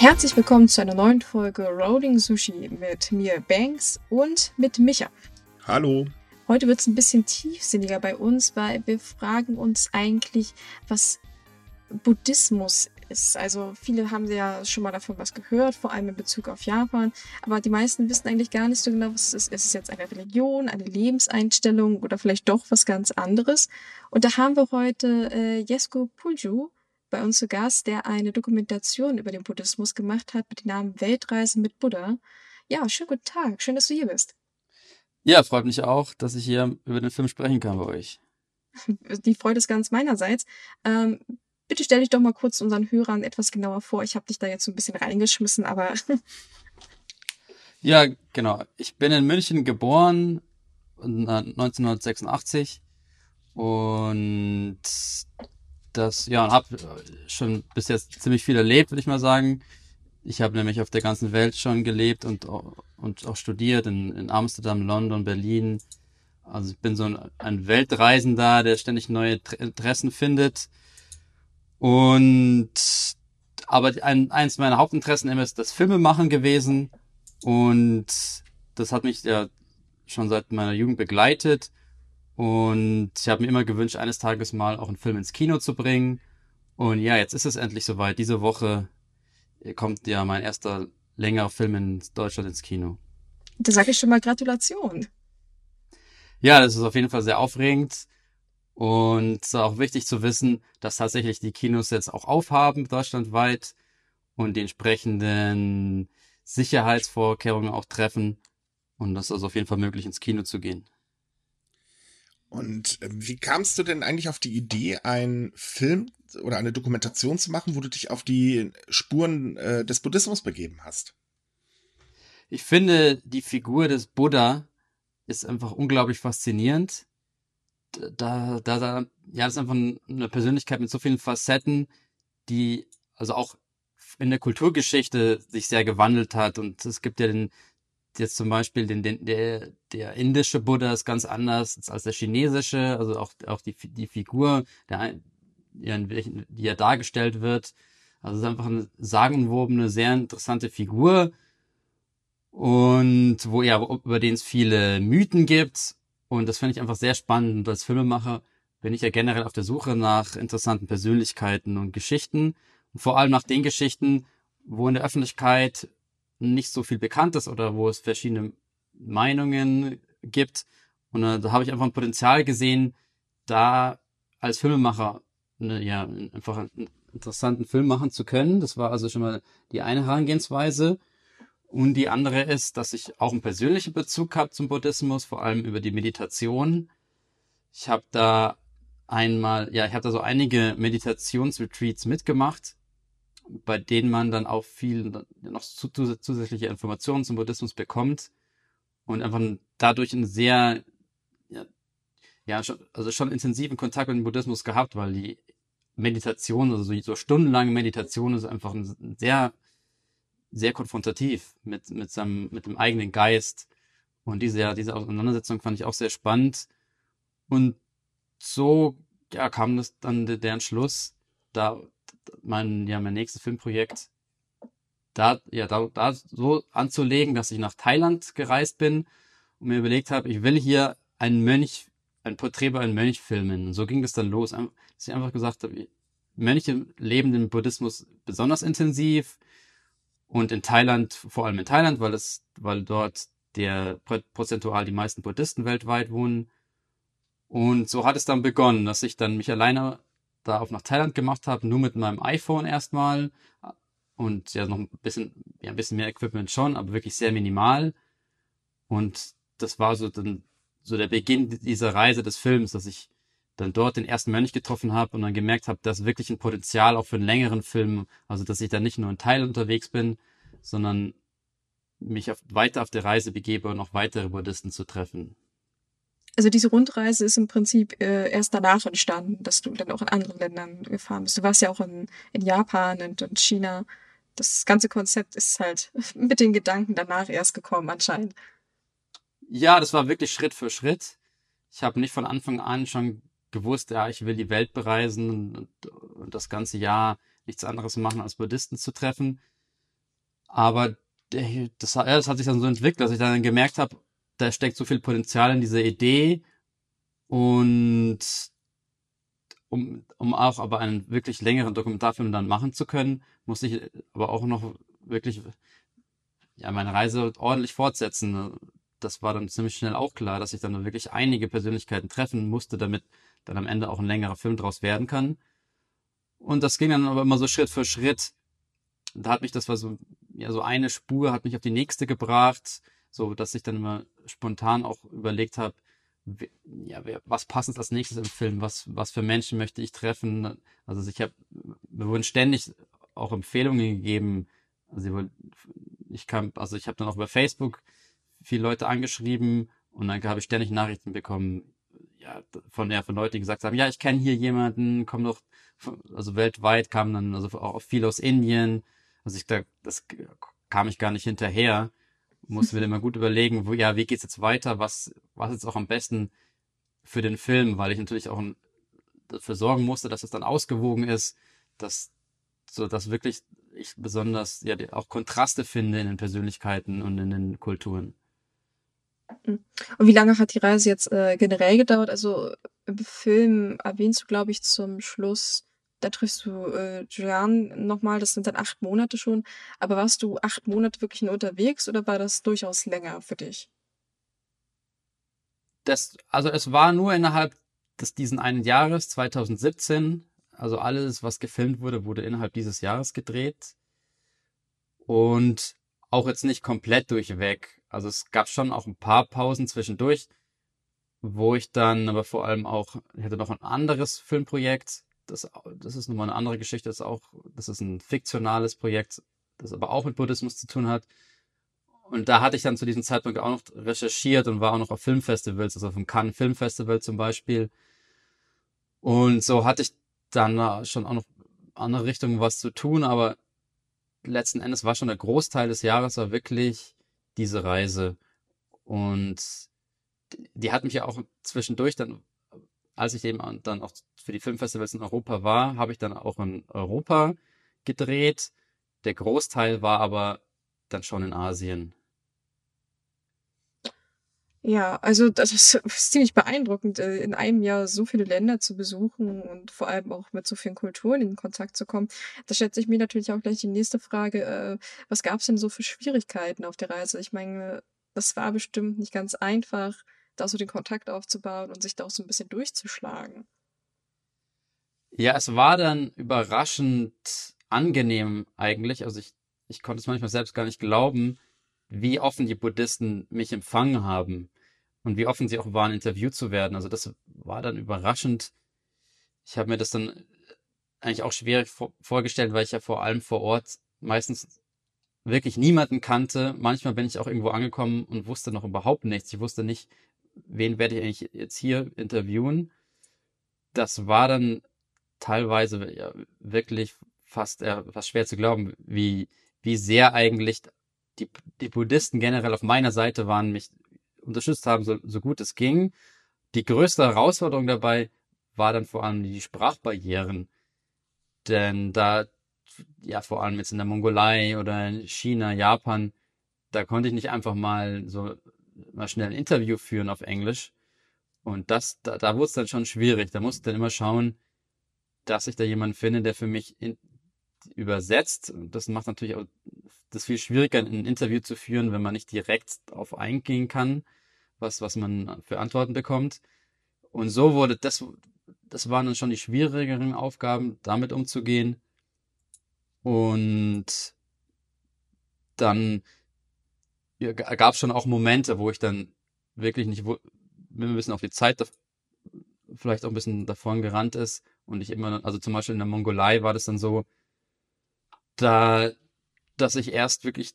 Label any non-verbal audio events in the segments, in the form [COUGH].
Herzlich willkommen zu einer neuen Folge Rolling Sushi mit mir Banks und mit Micha. Hallo. Heute wird es ein bisschen tiefsinniger bei uns, weil wir fragen uns eigentlich, was Buddhismus ist. Also viele haben ja schon mal davon was gehört, vor allem in Bezug auf Japan. Aber die meisten wissen eigentlich gar nicht so genau, was es ist. Ist es jetzt eine Religion, eine Lebenseinstellung oder vielleicht doch was ganz anderes? Und da haben wir heute äh, Jesko Pulju bei uns zu Gast, der eine Dokumentation über den Buddhismus gemacht hat mit dem Namen Weltreise mit Buddha. Ja, schönen guten Tag. Schön, dass du hier bist. Ja, freut mich auch, dass ich hier über den Film sprechen kann bei euch. [LAUGHS] Die Freude ist ganz meinerseits. Ähm, bitte stell dich doch mal kurz unseren Hörern etwas genauer vor. Ich habe dich da jetzt so ein bisschen reingeschmissen, aber. ja, genau. Ich bin in München geboren, 1986. Und das, ja, und habe schon bis jetzt ziemlich viel erlebt, würde ich mal sagen. Ich habe nämlich auf der ganzen Welt schon gelebt und, und auch studiert in, in Amsterdam, London, Berlin. Also ich bin so ein, ein Weltreisender, der ständig neue Interessen findet. Und aber ein, eins meiner Hauptinteressen immer ist das Filmemachen gewesen. Und das hat mich ja schon seit meiner Jugend begleitet. Und ich habe mir immer gewünscht, eines Tages mal auch einen Film ins Kino zu bringen. Und ja, jetzt ist es endlich soweit. Diese Woche kommt ja mein erster längerer Film in Deutschland ins Kino. Da sage ich schon mal Gratulation. Ja, das ist auf jeden Fall sehr aufregend. Und es ist auch wichtig zu wissen, dass tatsächlich die Kinos jetzt auch aufhaben, deutschlandweit, und die entsprechenden Sicherheitsvorkehrungen auch treffen. Und das ist auf jeden Fall möglich, ins Kino zu gehen. Und äh, wie kamst du denn eigentlich auf die Idee, einen Film oder eine Dokumentation zu machen, wo du dich auf die Spuren äh, des Buddhismus begeben hast? Ich finde, die Figur des Buddha ist einfach unglaublich faszinierend. Da, da, da, ja, das ist einfach eine Persönlichkeit mit so vielen Facetten, die also auch in der Kulturgeschichte sich sehr gewandelt hat. Und es gibt ja den, jetzt zum Beispiel den, den, der, der indische Buddha ist ganz anders als der chinesische, also auch, auch die, die Figur, der, die ja dargestellt wird. Also es ist einfach eine sagenwobene, sehr interessante Figur. Und wo ja, über den es viele Mythen gibt. Und das finde ich einfach sehr spannend. Und als Filmemacher bin ich ja generell auf der Suche nach interessanten Persönlichkeiten und Geschichten. Und vor allem nach den Geschichten, wo in der Öffentlichkeit nicht so viel bekannt ist oder wo es verschiedene Meinungen gibt. Und äh, da habe ich einfach ein Potenzial gesehen, da als Filmemacher ne, ja, einfach einen interessanten Film machen zu können. Das war also schon mal die eine Herangehensweise. Und die andere ist, dass ich auch einen persönlichen Bezug habe zum Buddhismus, vor allem über die Meditation. Ich habe da einmal, ja, ich habe da so einige Meditationsretreats mitgemacht bei denen man dann auch viel noch zusätzliche Informationen zum Buddhismus bekommt und einfach dadurch einen sehr, ja, ja also schon intensiven Kontakt mit dem Buddhismus gehabt, weil die Meditation, also so, stundenlange Meditation ist einfach ein sehr, sehr konfrontativ mit, mit seinem, mit dem eigenen Geist. Und diese, diese Auseinandersetzung fand ich auch sehr spannend. Und so, ja, kam das dann der Entschluss, da mein, ja, mein nächstes Filmprojekt da, ja, da, da so anzulegen, dass ich nach Thailand gereist bin und mir überlegt habe, ich will hier einen Mönch, ein Porträt über einen Mönch filmen. Und so ging das dann los, dass ich einfach gesagt habe, Mönche leben den Buddhismus besonders intensiv und in Thailand, vor allem in Thailand, weil es, weil dort der prozentual die meisten Buddhisten weltweit wohnen. Und so hat es dann begonnen, dass ich dann mich alleine da auf nach Thailand gemacht habe, nur mit meinem iPhone erstmal und ja noch ein bisschen, ja ein bisschen mehr Equipment schon, aber wirklich sehr minimal. Und das war so dann so der Beginn dieser Reise des Films, dass ich dann dort den ersten Mönch getroffen habe und dann gemerkt habe, dass wirklich ein Potenzial auch für einen längeren Film, also dass ich da nicht nur in Thailand unterwegs bin, sondern mich auf, weiter auf der Reise begebe und noch weitere Buddhisten zu treffen. Also diese Rundreise ist im Prinzip äh, erst danach entstanden, dass du dann auch in anderen Ländern gefahren bist. Du warst ja auch in, in Japan und, und China. Das ganze Konzept ist halt [LAUGHS] mit den Gedanken danach erst gekommen anscheinend. Ja, das war wirklich Schritt für Schritt. Ich habe nicht von Anfang an schon gewusst, ja, ich will die Welt bereisen und, und das ganze Jahr nichts anderes machen, als Buddhisten zu treffen, Aber das, das hat sich dann so entwickelt, dass ich dann gemerkt habe, da steckt so viel Potenzial in dieser Idee und um, um auch aber einen wirklich längeren Dokumentarfilm dann machen zu können, musste ich aber auch noch wirklich ja meine Reise ordentlich fortsetzen. Das war dann ziemlich schnell auch klar, dass ich dann wirklich einige Persönlichkeiten treffen musste, damit dann am Ende auch ein längerer Film draus werden kann. Und das ging dann aber immer so Schritt für Schritt. Da hat mich das war so ja so eine Spur hat mich auf die nächste gebracht, so dass ich dann immer spontan auch überlegt habe, ja, was passt als nächstes im Film? Was, was für Menschen möchte ich treffen? Also ich habe, mir wurden ständig auch Empfehlungen gegeben. Also ich kam, also ich habe dann auch über Facebook viele Leute angeschrieben und dann habe ich ständig Nachrichten bekommen, ja, von ja, von Leuten, die gesagt haben, ja, ich kenne hier jemanden, komm doch, also weltweit kamen dann, also auch viele aus Indien. Also ich da, das kam ich gar nicht hinterher mussten wir immer gut überlegen, wo, ja, wie geht's jetzt weiter, was, was ist auch am besten für den Film, weil ich natürlich auch dafür sorgen musste, dass es dann ausgewogen ist, dass, so, dass wirklich ich besonders, ja, auch Kontraste finde in den Persönlichkeiten und in den Kulturen. Und wie lange hat die Reise jetzt äh, generell gedauert? Also im Film erwähnst du, glaube ich, zum Schluss da triffst du äh, Julian nochmal, das sind dann acht Monate schon. Aber warst du acht Monate wirklich nur unterwegs oder war das durchaus länger für dich? Das, also es war nur innerhalb des diesen einen Jahres, 2017. Also alles, was gefilmt wurde, wurde innerhalb dieses Jahres gedreht. Und auch jetzt nicht komplett durchweg. Also es gab schon auch ein paar Pausen zwischendurch, wo ich dann aber vor allem auch, ich hatte noch ein anderes Filmprojekt, das, das ist nochmal eine andere Geschichte. Das ist auch, das ist ein fiktionales Projekt, das aber auch mit Buddhismus zu tun hat. Und da hatte ich dann zu diesem Zeitpunkt auch noch recherchiert und war auch noch auf Filmfestivals, also auf dem Cannes Filmfestival zum Beispiel. Und so hatte ich dann schon auch noch andere Richtungen was zu tun, aber letzten Endes war schon der Großteil des Jahres war wirklich diese Reise. Und die hat mich ja auch zwischendurch dann als ich eben dann auch für die Filmfestivals in Europa war, habe ich dann auch in Europa gedreht. Der Großteil war aber dann schon in Asien. Ja, also das ist ziemlich beeindruckend, äh, in einem Jahr so viele Länder zu besuchen und vor allem auch mit so vielen Kulturen in Kontakt zu kommen. Da stellt sich mir natürlich auch gleich die nächste Frage, äh, was gab es denn so für Schwierigkeiten auf der Reise? Ich meine, das war bestimmt nicht ganz einfach da so den Kontakt aufzubauen und sich da auch so ein bisschen durchzuschlagen. Ja, es war dann überraschend angenehm eigentlich. Also ich, ich konnte es manchmal selbst gar nicht glauben, wie offen die Buddhisten mich empfangen haben und wie offen sie auch waren, interviewt zu werden. Also das war dann überraschend. Ich habe mir das dann eigentlich auch schwierig vorgestellt, weil ich ja vor allem vor Ort meistens wirklich niemanden kannte. Manchmal bin ich auch irgendwo angekommen und wusste noch überhaupt nichts. Ich wusste nicht, wen werde ich eigentlich jetzt hier interviewen? Das war dann teilweise ja, wirklich fast, äh, fast schwer zu glauben, wie, wie sehr eigentlich die, die Buddhisten generell auf meiner Seite waren, mich unterstützt haben, so, so gut es ging. Die größte Herausforderung dabei war dann vor allem die Sprachbarrieren. Denn da, ja, vor allem jetzt in der Mongolei oder in China, Japan, da konnte ich nicht einfach mal so mal schnell ein Interview führen auf Englisch. Und das, da, da wurde es dann schon schwierig. Da musste ich dann immer schauen, dass ich da jemanden finde, der für mich in, übersetzt. Und das macht natürlich auch das viel schwieriger, ein Interview zu führen, wenn man nicht direkt darauf eingehen kann, was, was man für Antworten bekommt. Und so wurde das, das waren dann schon die schwierigeren Aufgaben, damit umzugehen. Und dann gab schon auch Momente, wo ich dann wirklich nicht, wo, mir ein bisschen auf die Zeit da, vielleicht auch ein bisschen davon gerannt ist und ich immer, also zum Beispiel in der Mongolei war das dann so, da, dass ich erst wirklich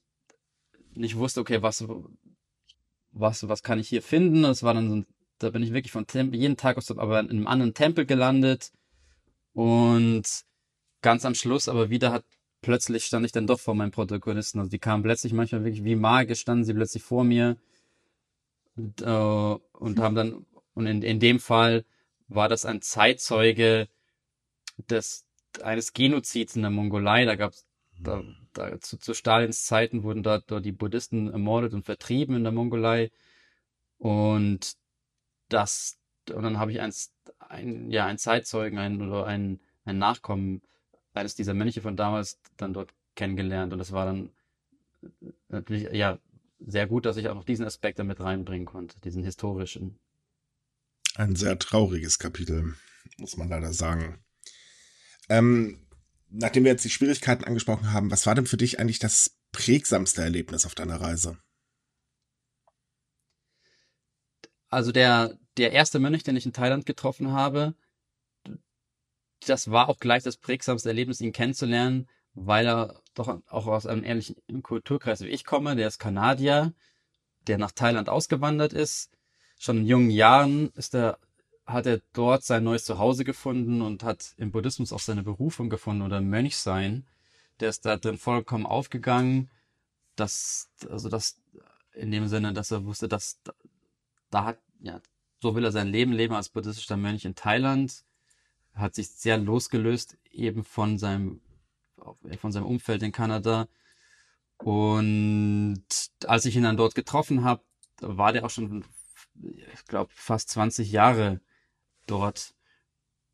nicht wusste, okay, was, was, was kann ich hier finden? Das war dann so ein, da bin ich wirklich von Tempel, jeden Tag aus, aber in einem anderen Tempel gelandet und ganz am Schluss aber wieder hat plötzlich stand ich dann doch vor meinem Protagonisten. Also die kamen plötzlich manchmal wirklich wie magisch, standen sie plötzlich vor mir und, äh, und haben dann, und in, in dem Fall war das ein Zeitzeuge des, eines Genozids in der Mongolei. Da gab es da, da zu, zu Stalins Zeiten wurden dort, dort die Buddhisten ermordet und vertrieben in der Mongolei. Und das, und dann habe ich eins, ein, ja, einen Zeitzeugen, einen oder einen, einen Nachkommen eines dieser Mönche von damals dann dort kennengelernt. Und das war dann natürlich, ja, sehr gut, dass ich auch noch diesen Aspekt damit reinbringen konnte, diesen historischen. Ein sehr trauriges Kapitel, muss man leider sagen. Ähm, nachdem wir jetzt die Schwierigkeiten angesprochen haben, was war denn für dich eigentlich das prägsamste Erlebnis auf deiner Reise? Also der, der erste Mönch, den ich in Thailand getroffen habe, das war auch gleich das prägsamste Erlebnis, ihn kennenzulernen, weil er doch auch aus einem ähnlichen Kulturkreis wie ich komme. Der ist Kanadier, der nach Thailand ausgewandert ist. Schon in jungen Jahren ist er, hat er dort sein neues Zuhause gefunden und hat im Buddhismus auch seine Berufung gefunden oder Mönch sein. Der ist da drin vollkommen aufgegangen. Das, also das, in dem Sinne, dass er wusste, dass da hat, ja, so will er sein Leben leben als buddhistischer Mönch in Thailand. Hat sich sehr losgelöst eben von seinem von seinem Umfeld in Kanada. Und als ich ihn dann dort getroffen habe, war der auch schon, ich glaube, fast 20 Jahre dort.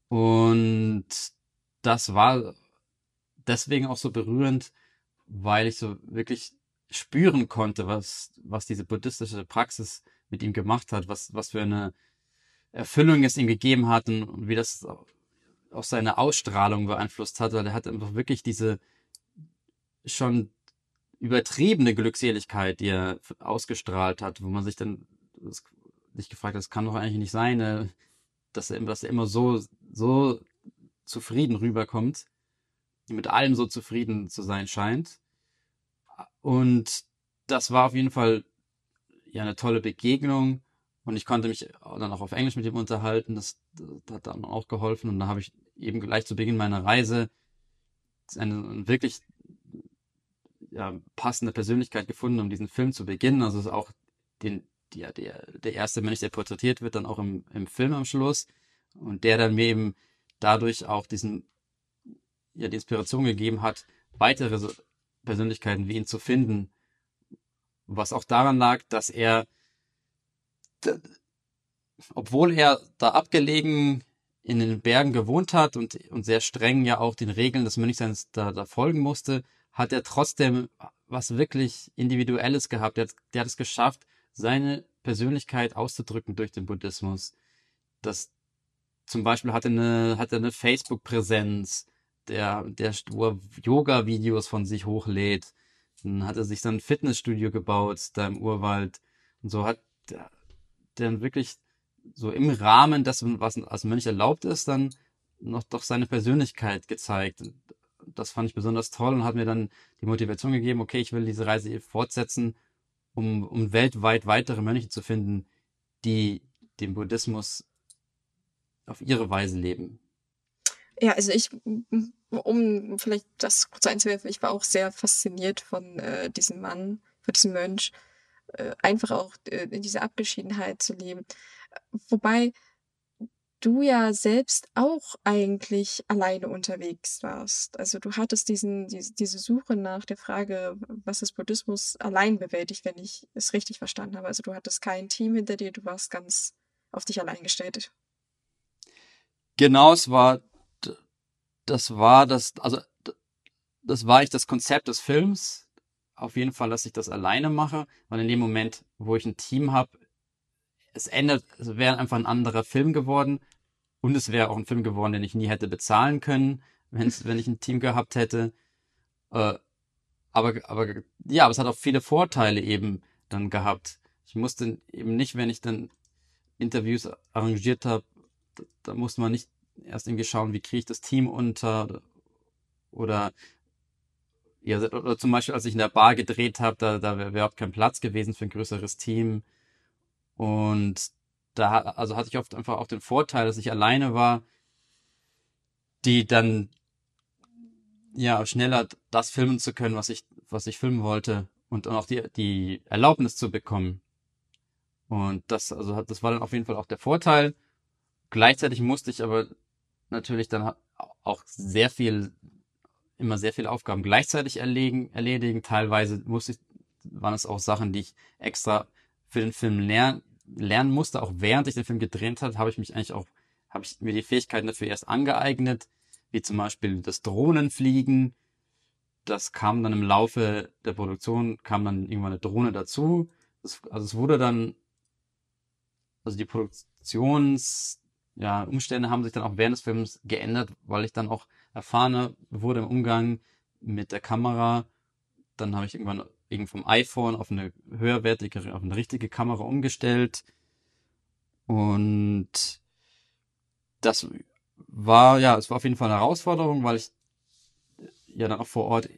Und das war deswegen auch so berührend, weil ich so wirklich spüren konnte, was, was diese buddhistische Praxis mit ihm gemacht hat, was, was für eine Erfüllung es ihm gegeben hat und wie das auch seine Ausstrahlung beeinflusst hat, weil er hat einfach wirklich diese schon übertriebene Glückseligkeit, die er ausgestrahlt hat, wo man sich dann sich gefragt hat, das kann doch eigentlich nicht sein, äh, dass er, dass er immer so, so zufrieden rüberkommt, mit allem so zufrieden zu sein scheint. Und das war auf jeden Fall ja eine tolle Begegnung. Und ich konnte mich dann auch auf Englisch mit ihm unterhalten. Das, das hat dann auch geholfen. Und da habe ich eben gleich zu Beginn meiner Reise eine wirklich ja, passende Persönlichkeit gefunden, um diesen Film zu beginnen. Also es ist auch den, ja, der, der erste Mensch, der porträtiert wird, dann auch im, im Film am Schluss. Und der dann mir eben dadurch auch diesen, ja, die Inspiration gegeben hat, weitere Persönlichkeiten wie ihn zu finden. Was auch daran lag, dass er obwohl er da abgelegen in den Bergen gewohnt hat und, und sehr streng ja auch den Regeln des Mönchseins da, da folgen musste, hat er trotzdem was wirklich Individuelles gehabt. Der, der hat es geschafft, seine Persönlichkeit auszudrücken durch den Buddhismus. Das zum Beispiel hat er eine, er eine Facebook-Präsenz, der, der Yoga-Videos von sich hochlädt. Dann hat er sich dann ein Fitnessstudio gebaut, da im Urwald. Und so hat, dann wirklich so im Rahmen dessen, was als Mönch erlaubt ist, dann noch doch seine Persönlichkeit gezeigt. Das fand ich besonders toll und hat mir dann die Motivation gegeben, okay, ich will diese Reise fortsetzen, um, um weltweit weitere Mönche zu finden, die den Buddhismus auf ihre Weise leben. Ja, also ich, um vielleicht das kurz einzuwerfen, ich war auch sehr fasziniert von äh, diesem Mann, von diesem Mönch äh, einfach auch äh, in dieser Abgeschiedenheit zu leben. Wobei du ja selbst auch eigentlich alleine unterwegs warst. Also du hattest diesen, diese, diese Suche nach der Frage, was ist Buddhismus, allein bewältigt, wenn ich es richtig verstanden habe. Also du hattest kein Team hinter dir, du warst ganz auf dich allein gestellt. Genau, es war, das war das, also das war ich das Konzept des Films, auf jeden Fall, dass ich das alleine mache, weil in dem Moment, wo ich ein Team habe, es ändert, es wäre einfach ein anderer Film geworden und es wäre auch ein Film geworden, den ich nie hätte bezahlen können, wenn's, wenn ich ein Team gehabt hätte. Äh, aber, aber ja, aber es hat auch viele Vorteile eben dann gehabt. Ich musste eben nicht, wenn ich dann Interviews arrangiert habe, da, da musste man nicht erst irgendwie schauen, wie kriege ich das Team unter oder ja, oder zum Beispiel, als ich in der Bar gedreht habe, da, da wäre überhaupt kein Platz gewesen für ein größeres Team. Und da also hatte ich oft einfach auch den Vorteil, dass ich alleine war, die dann ja schneller das filmen zu können, was ich was ich filmen wollte und auch die die Erlaubnis zu bekommen. Und das also das war dann auf jeden Fall auch der Vorteil. Gleichzeitig musste ich aber natürlich dann auch sehr viel immer sehr viele Aufgaben gleichzeitig erledigen. erledigen. Teilweise musste ich, waren es auch Sachen, die ich extra für den Film lernen, lernen musste. Auch während ich den Film gedreht habe, habe ich mich eigentlich auch, habe ich mir die Fähigkeiten dafür erst angeeignet, wie zum Beispiel das Drohnenfliegen. Das kam dann im Laufe der Produktion, kam dann irgendwann eine Drohne dazu. Das, also es wurde dann, also die Produktions, ja, Umstände haben sich dann auch während des Films geändert, weil ich dann auch erfahrener wurde im Umgang mit der Kamera. Dann habe ich irgendwann irgendwie vom iPhone auf eine höherwertige, auf eine richtige Kamera umgestellt. Und das war, ja, es war auf jeden Fall eine Herausforderung, weil ich ja dann auch vor Ort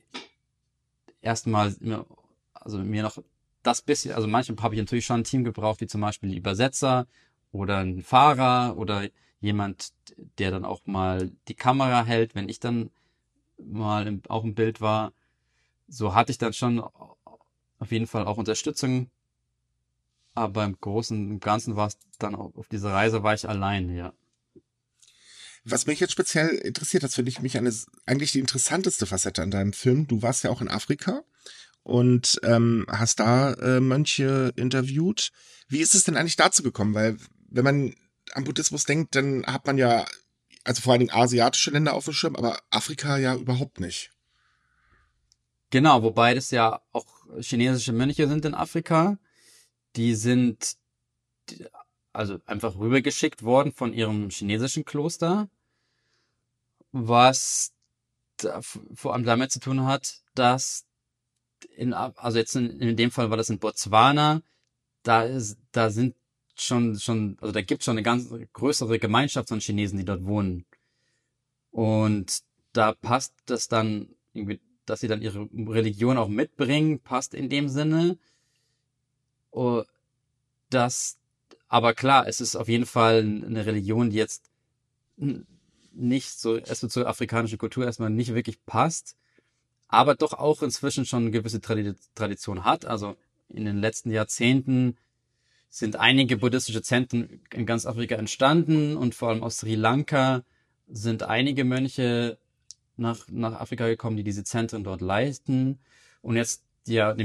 erstmal mir, also mir noch das bisschen, also manchmal habe ich natürlich schon ein Team gebraucht, wie zum Beispiel die Übersetzer oder ein Fahrer oder jemand, der dann auch mal die Kamera hält, wenn ich dann mal im, auch im Bild war. So hatte ich dann schon auf jeden Fall auch Unterstützung. Aber im Großen und Ganzen war es dann auch, auf dieser Reise war ich allein, ja. Was mich jetzt speziell interessiert, das finde ich mich eine, eigentlich die interessanteste Facette an deinem Film. Du warst ja auch in Afrika und ähm, hast da äh, Mönche interviewt. Wie ist es denn eigentlich dazu gekommen? Weil wenn man an Buddhismus denkt, dann hat man ja, also vor allen Dingen asiatische Länder auf dem Schirm, aber Afrika ja überhaupt nicht. Genau, wobei das ja auch chinesische Mönche sind in Afrika. Die sind also einfach rübergeschickt worden von ihrem chinesischen Kloster, was da, vor allem damit zu tun hat, dass in, also jetzt in, in dem Fall war das in Botswana, da ist, da sind schon, schon, also da gibt schon eine ganz größere Gemeinschaft von Chinesen, die dort wohnen. Und da passt das dann irgendwie, dass sie dann ihre Religion auch mitbringen, passt in dem Sinne. Oh, das, aber klar, es ist auf jeden Fall eine Religion, die jetzt nicht so, erstmal zur afrikanischen Kultur erstmal nicht wirklich passt, aber doch auch inzwischen schon eine gewisse Tradition hat. Also in den letzten Jahrzehnten sind einige buddhistische Zentren in ganz Afrika entstanden und vor allem aus Sri Lanka sind einige Mönche nach, nach Afrika gekommen, die diese Zentren dort leisten. Und jetzt ja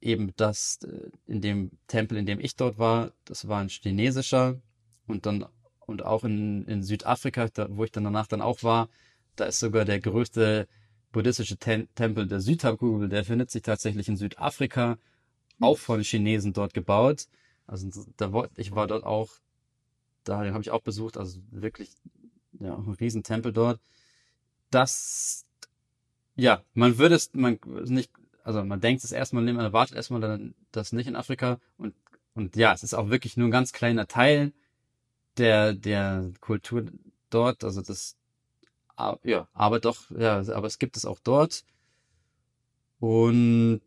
eben das, äh, in dem Tempel, in dem ich dort war, das war ein chinesischer und dann und auch in, in Südafrika, da, wo ich dann danach dann auch war, da ist sogar der größte buddhistische Ten Tempel der Südhalbkugel, der findet sich tatsächlich in Südafrika, auch von Chinesen dort gebaut. Also da ich war dort auch, da habe ich auch besucht, also wirklich ja, ein Riesentempel dort. Das, ja, man würde es, man nicht, also man denkt es erstmal, man erwartet erstmal dann das nicht in Afrika und und ja, es ist auch wirklich nur ein ganz kleiner Teil der der Kultur dort, also das ja, aber doch, ja, aber es gibt es auch dort. Und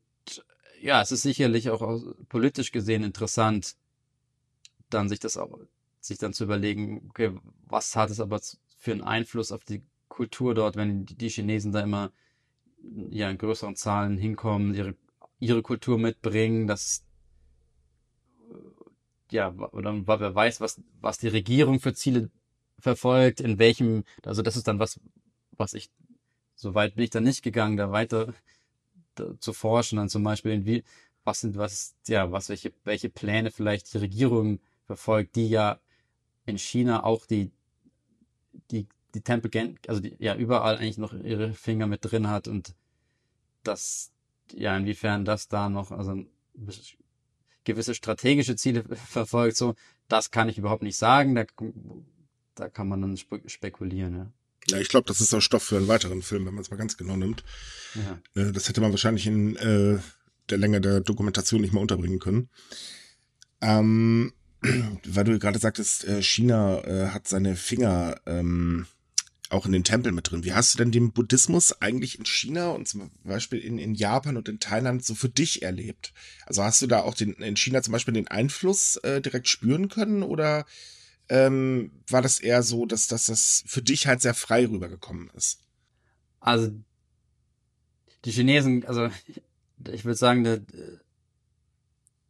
ja, es ist sicherlich auch politisch gesehen interessant, dann sich das auch, sich dann zu überlegen, okay, was hat es aber für einen Einfluss auf die Kultur dort, wenn die Chinesen da immer ja in größeren Zahlen hinkommen, ihre, ihre Kultur mitbringen, dass ja, oder wer weiß, was, was die Regierung für Ziele verfolgt, in welchem, also das ist dann was, was ich, so weit bin ich dann nicht gegangen, da weiter zu forschen, dann zum Beispiel, in wie, was sind, was, ja, was, welche, welche Pläne vielleicht die Regierung verfolgt, die ja in China auch die, die, die Tempel, also die, ja, überall eigentlich noch ihre Finger mit drin hat und das, ja, inwiefern das da noch, also gewisse strategische Ziele [LAUGHS] verfolgt, so, das kann ich überhaupt nicht sagen, da, da kann man dann spekulieren, ja. Ja, ich glaube, das ist auch Stoff für einen weiteren Film, wenn man es mal ganz genau nimmt. Ja. Äh, das hätte man wahrscheinlich in äh, der Länge der Dokumentation nicht mehr unterbringen können. Ähm, [CLEARS THROAT] weil du gerade sagtest, äh, China äh, hat seine Finger ähm, auch in den Tempel mit drin. Wie hast du denn den Buddhismus eigentlich in China und zum Beispiel in, in Japan und in Thailand so für dich erlebt? Also hast du da auch den, in China zum Beispiel den Einfluss äh, direkt spüren können oder ähm, war das eher so, dass, dass das für dich halt sehr frei rübergekommen ist? Also die Chinesen, also ich würde sagen,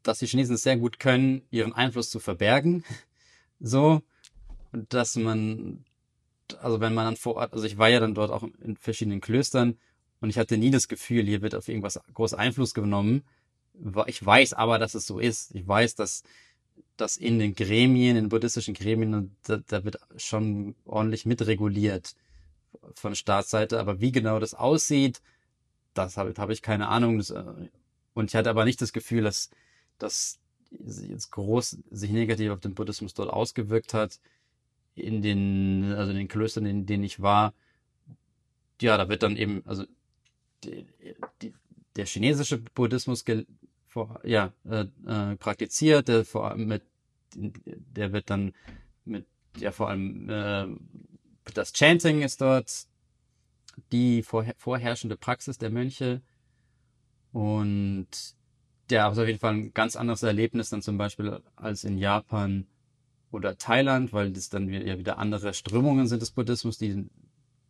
dass die Chinesen es sehr gut können, ihren Einfluss zu verbergen. So, dass man, also wenn man dann vor Ort, also ich war ja dann dort auch in verschiedenen Klöstern Und ich hatte nie das Gefühl, hier wird auf irgendwas groß Einfluss genommen. Ich weiß aber, dass es so ist. Ich weiß, dass, dass in den Gremien, in buddhistischen Gremien, da, da wird schon ordentlich mitreguliert von Staatsseite. Aber wie genau das aussieht, das habe hab ich keine Ahnung. Das, äh, und ich hatte aber nicht das Gefühl, dass, dass jetzt groß sich negativ auf den Buddhismus dort ausgewirkt hat. In den, also in den Klöstern, in denen ich war, ja, da wird dann eben, also die, die, der chinesische Buddhismus vor, ja, äh, äh, praktiziert, der vor allem mit, der wird dann mit, ja, vor allem äh, das Chanting ist dort die vorher, vorherrschende Praxis der Mönche. Und der ist auf jeden Fall ein ganz anderes Erlebnis dann zum Beispiel als in Japan oder Thailand, weil das dann ja wieder andere Strömungen sind des Buddhismus, die,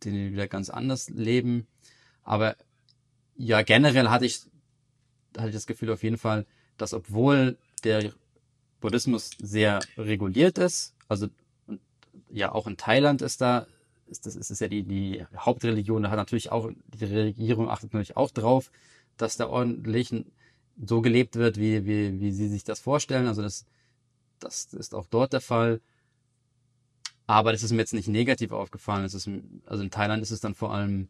die wieder ganz anders leben. Aber ja, generell hatte ich, hatte ich das Gefühl auf jeden Fall, dass obwohl der Buddhismus sehr reguliert ist, also ja auch in Thailand ist da, ist das ist es ja die, die Hauptreligion, da hat natürlich auch, die Regierung achtet natürlich auch drauf, dass da ordentlich so gelebt wird, wie, wie, wie sie sich das vorstellen. Also das, das ist auch dort der Fall. Aber das ist mir jetzt nicht negativ aufgefallen. Ist, also in Thailand ist es dann vor allem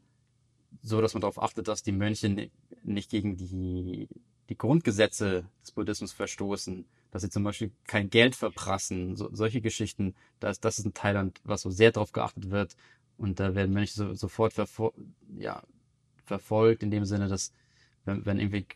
so, dass man darauf achtet, dass die Mönche nicht gegen die, die Grundgesetze des Buddhismus verstoßen, dass sie zum Beispiel kein Geld verprassen, so, solche Geschichten. Das, das ist in Thailand, was so sehr darauf geachtet wird. Und da werden Mönche so, sofort verfol ja, verfolgt, in dem Sinne, dass wenn, wenn irgendwie,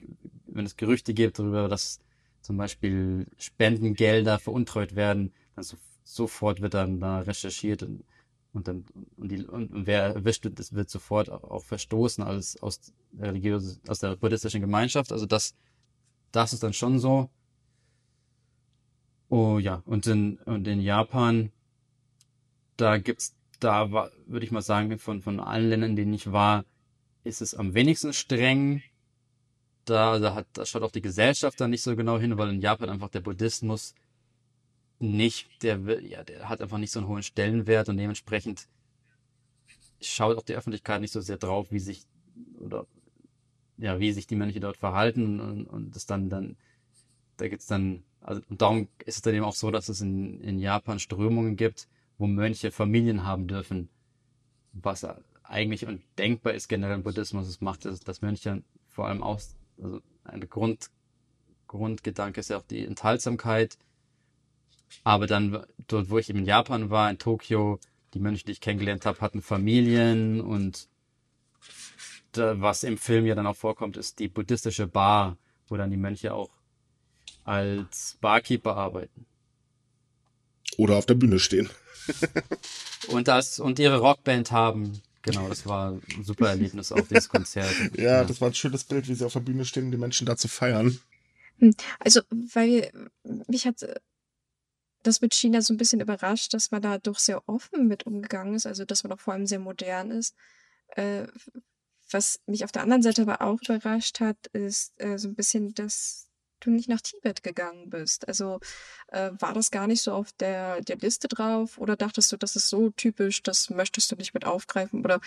wenn es Gerüchte gibt darüber, dass zum Beispiel Spendengelder veruntreut werden, dann so, sofort wird dann da recherchiert und und dann, und, die, und wer erwischt wird, das wird sofort auch verstoßen als aus der religiösen, aus der buddhistischen Gemeinschaft. Also das, das ist dann schon so. Oh ja, und in, und in Japan, da gibt's, da war, würde ich mal sagen, von, von allen Ländern, in denen ich war, ist es am wenigsten streng. Da, da hat, da schaut auch die Gesellschaft da nicht so genau hin, weil in Japan einfach der Buddhismus nicht, der ja, der hat einfach nicht so einen hohen Stellenwert und dementsprechend schaut auch die Öffentlichkeit nicht so sehr drauf, wie sich oder ja, wie sich die Mönche dort verhalten und, und das dann dann da gibt's dann also und darum ist es dann eben auch so, dass es in, in Japan Strömungen gibt, wo Mönche Familien haben dürfen, was eigentlich undenkbar ist generell im Buddhismus. Es macht das, das Mönche vor allem aus, also ein Grund, Grundgedanke ist ja auch die Enthaltsamkeit, aber dann dort, wo ich eben in Japan war, in Tokio, die Mönche, die ich kennengelernt habe, hatten Familien und da, was im Film ja dann auch vorkommt, ist die buddhistische Bar, wo dann die Mönche auch als Barkeeper arbeiten. Oder auf der Bühne stehen. und das und ihre Rockband haben. Genau, das war ein super Erlebnis auf dieses Konzert. [LAUGHS] ja, ja, das war ein schönes Bild, wie sie auf der Bühne stehen und die Menschen dazu feiern. Hm, also, weil mich hat das mit China so ein bisschen überrascht, dass man da doch sehr offen mit umgegangen ist, also dass man auch vor allem sehr modern ist. Äh, was mich auf der anderen Seite aber auch überrascht hat, ist äh, so ein bisschen, dass du nicht nach Tibet gegangen bist. Also äh, war das gar nicht so auf der, der Liste drauf oder dachtest du, das ist so typisch, das möchtest du nicht mit aufgreifen oder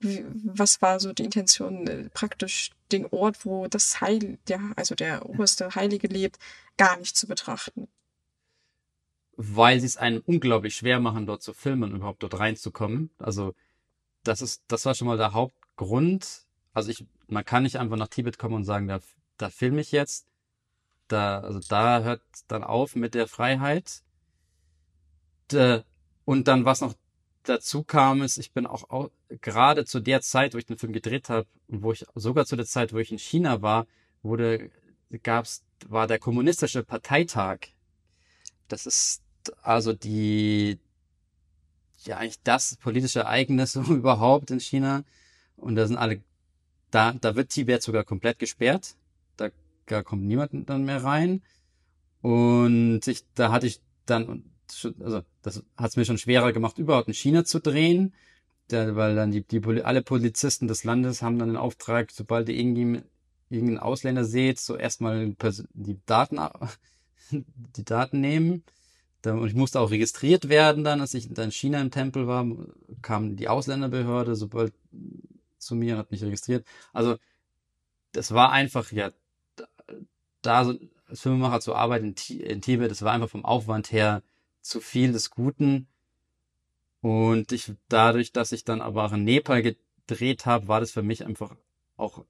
wie, was war so die Intention, äh, praktisch den Ort, wo das Heil, der, also der oberste Heilige lebt, gar nicht zu betrachten? weil sie es einem unglaublich schwer machen, dort zu filmen, überhaupt dort reinzukommen. Also das ist, das war schon mal der Hauptgrund. Also ich, man kann nicht einfach nach Tibet kommen und sagen, da, da filme ich jetzt. Da, also da hört dann auf mit der Freiheit. Und dann, was noch dazu kam, ist, ich bin auch, auch gerade zu der Zeit, wo ich den Film gedreht habe, und wo ich sogar zu der Zeit, wo ich in China war, wurde, gab's, war der kommunistische Parteitag. Das ist also die, ja, eigentlich das politische Ereignis [LAUGHS] überhaupt in China. Und da sind alle, da, da wird Tibet sogar komplett gesperrt. Da, kommt niemand dann mehr rein. Und ich, da hatte ich dann, also das hat es mir schon schwerer gemacht, überhaupt in China zu drehen. Da, weil dann die, die, alle Polizisten des Landes haben dann den Auftrag, sobald ihr irgendeinen Ausländer seht, so erstmal die Daten, [LAUGHS] die Daten nehmen und ich musste auch registriert werden dann, als ich dann in China im Tempel war, kam die Ausländerbehörde, sobald, zu mir, hat mich registriert. Also das war einfach, ja, da so als Filmemacher zu arbeiten in, in Tibet, das war einfach vom Aufwand her zu viel des Guten. Und ich, dadurch, dass ich dann aber auch in Nepal gedreht habe, war das für mich einfach auch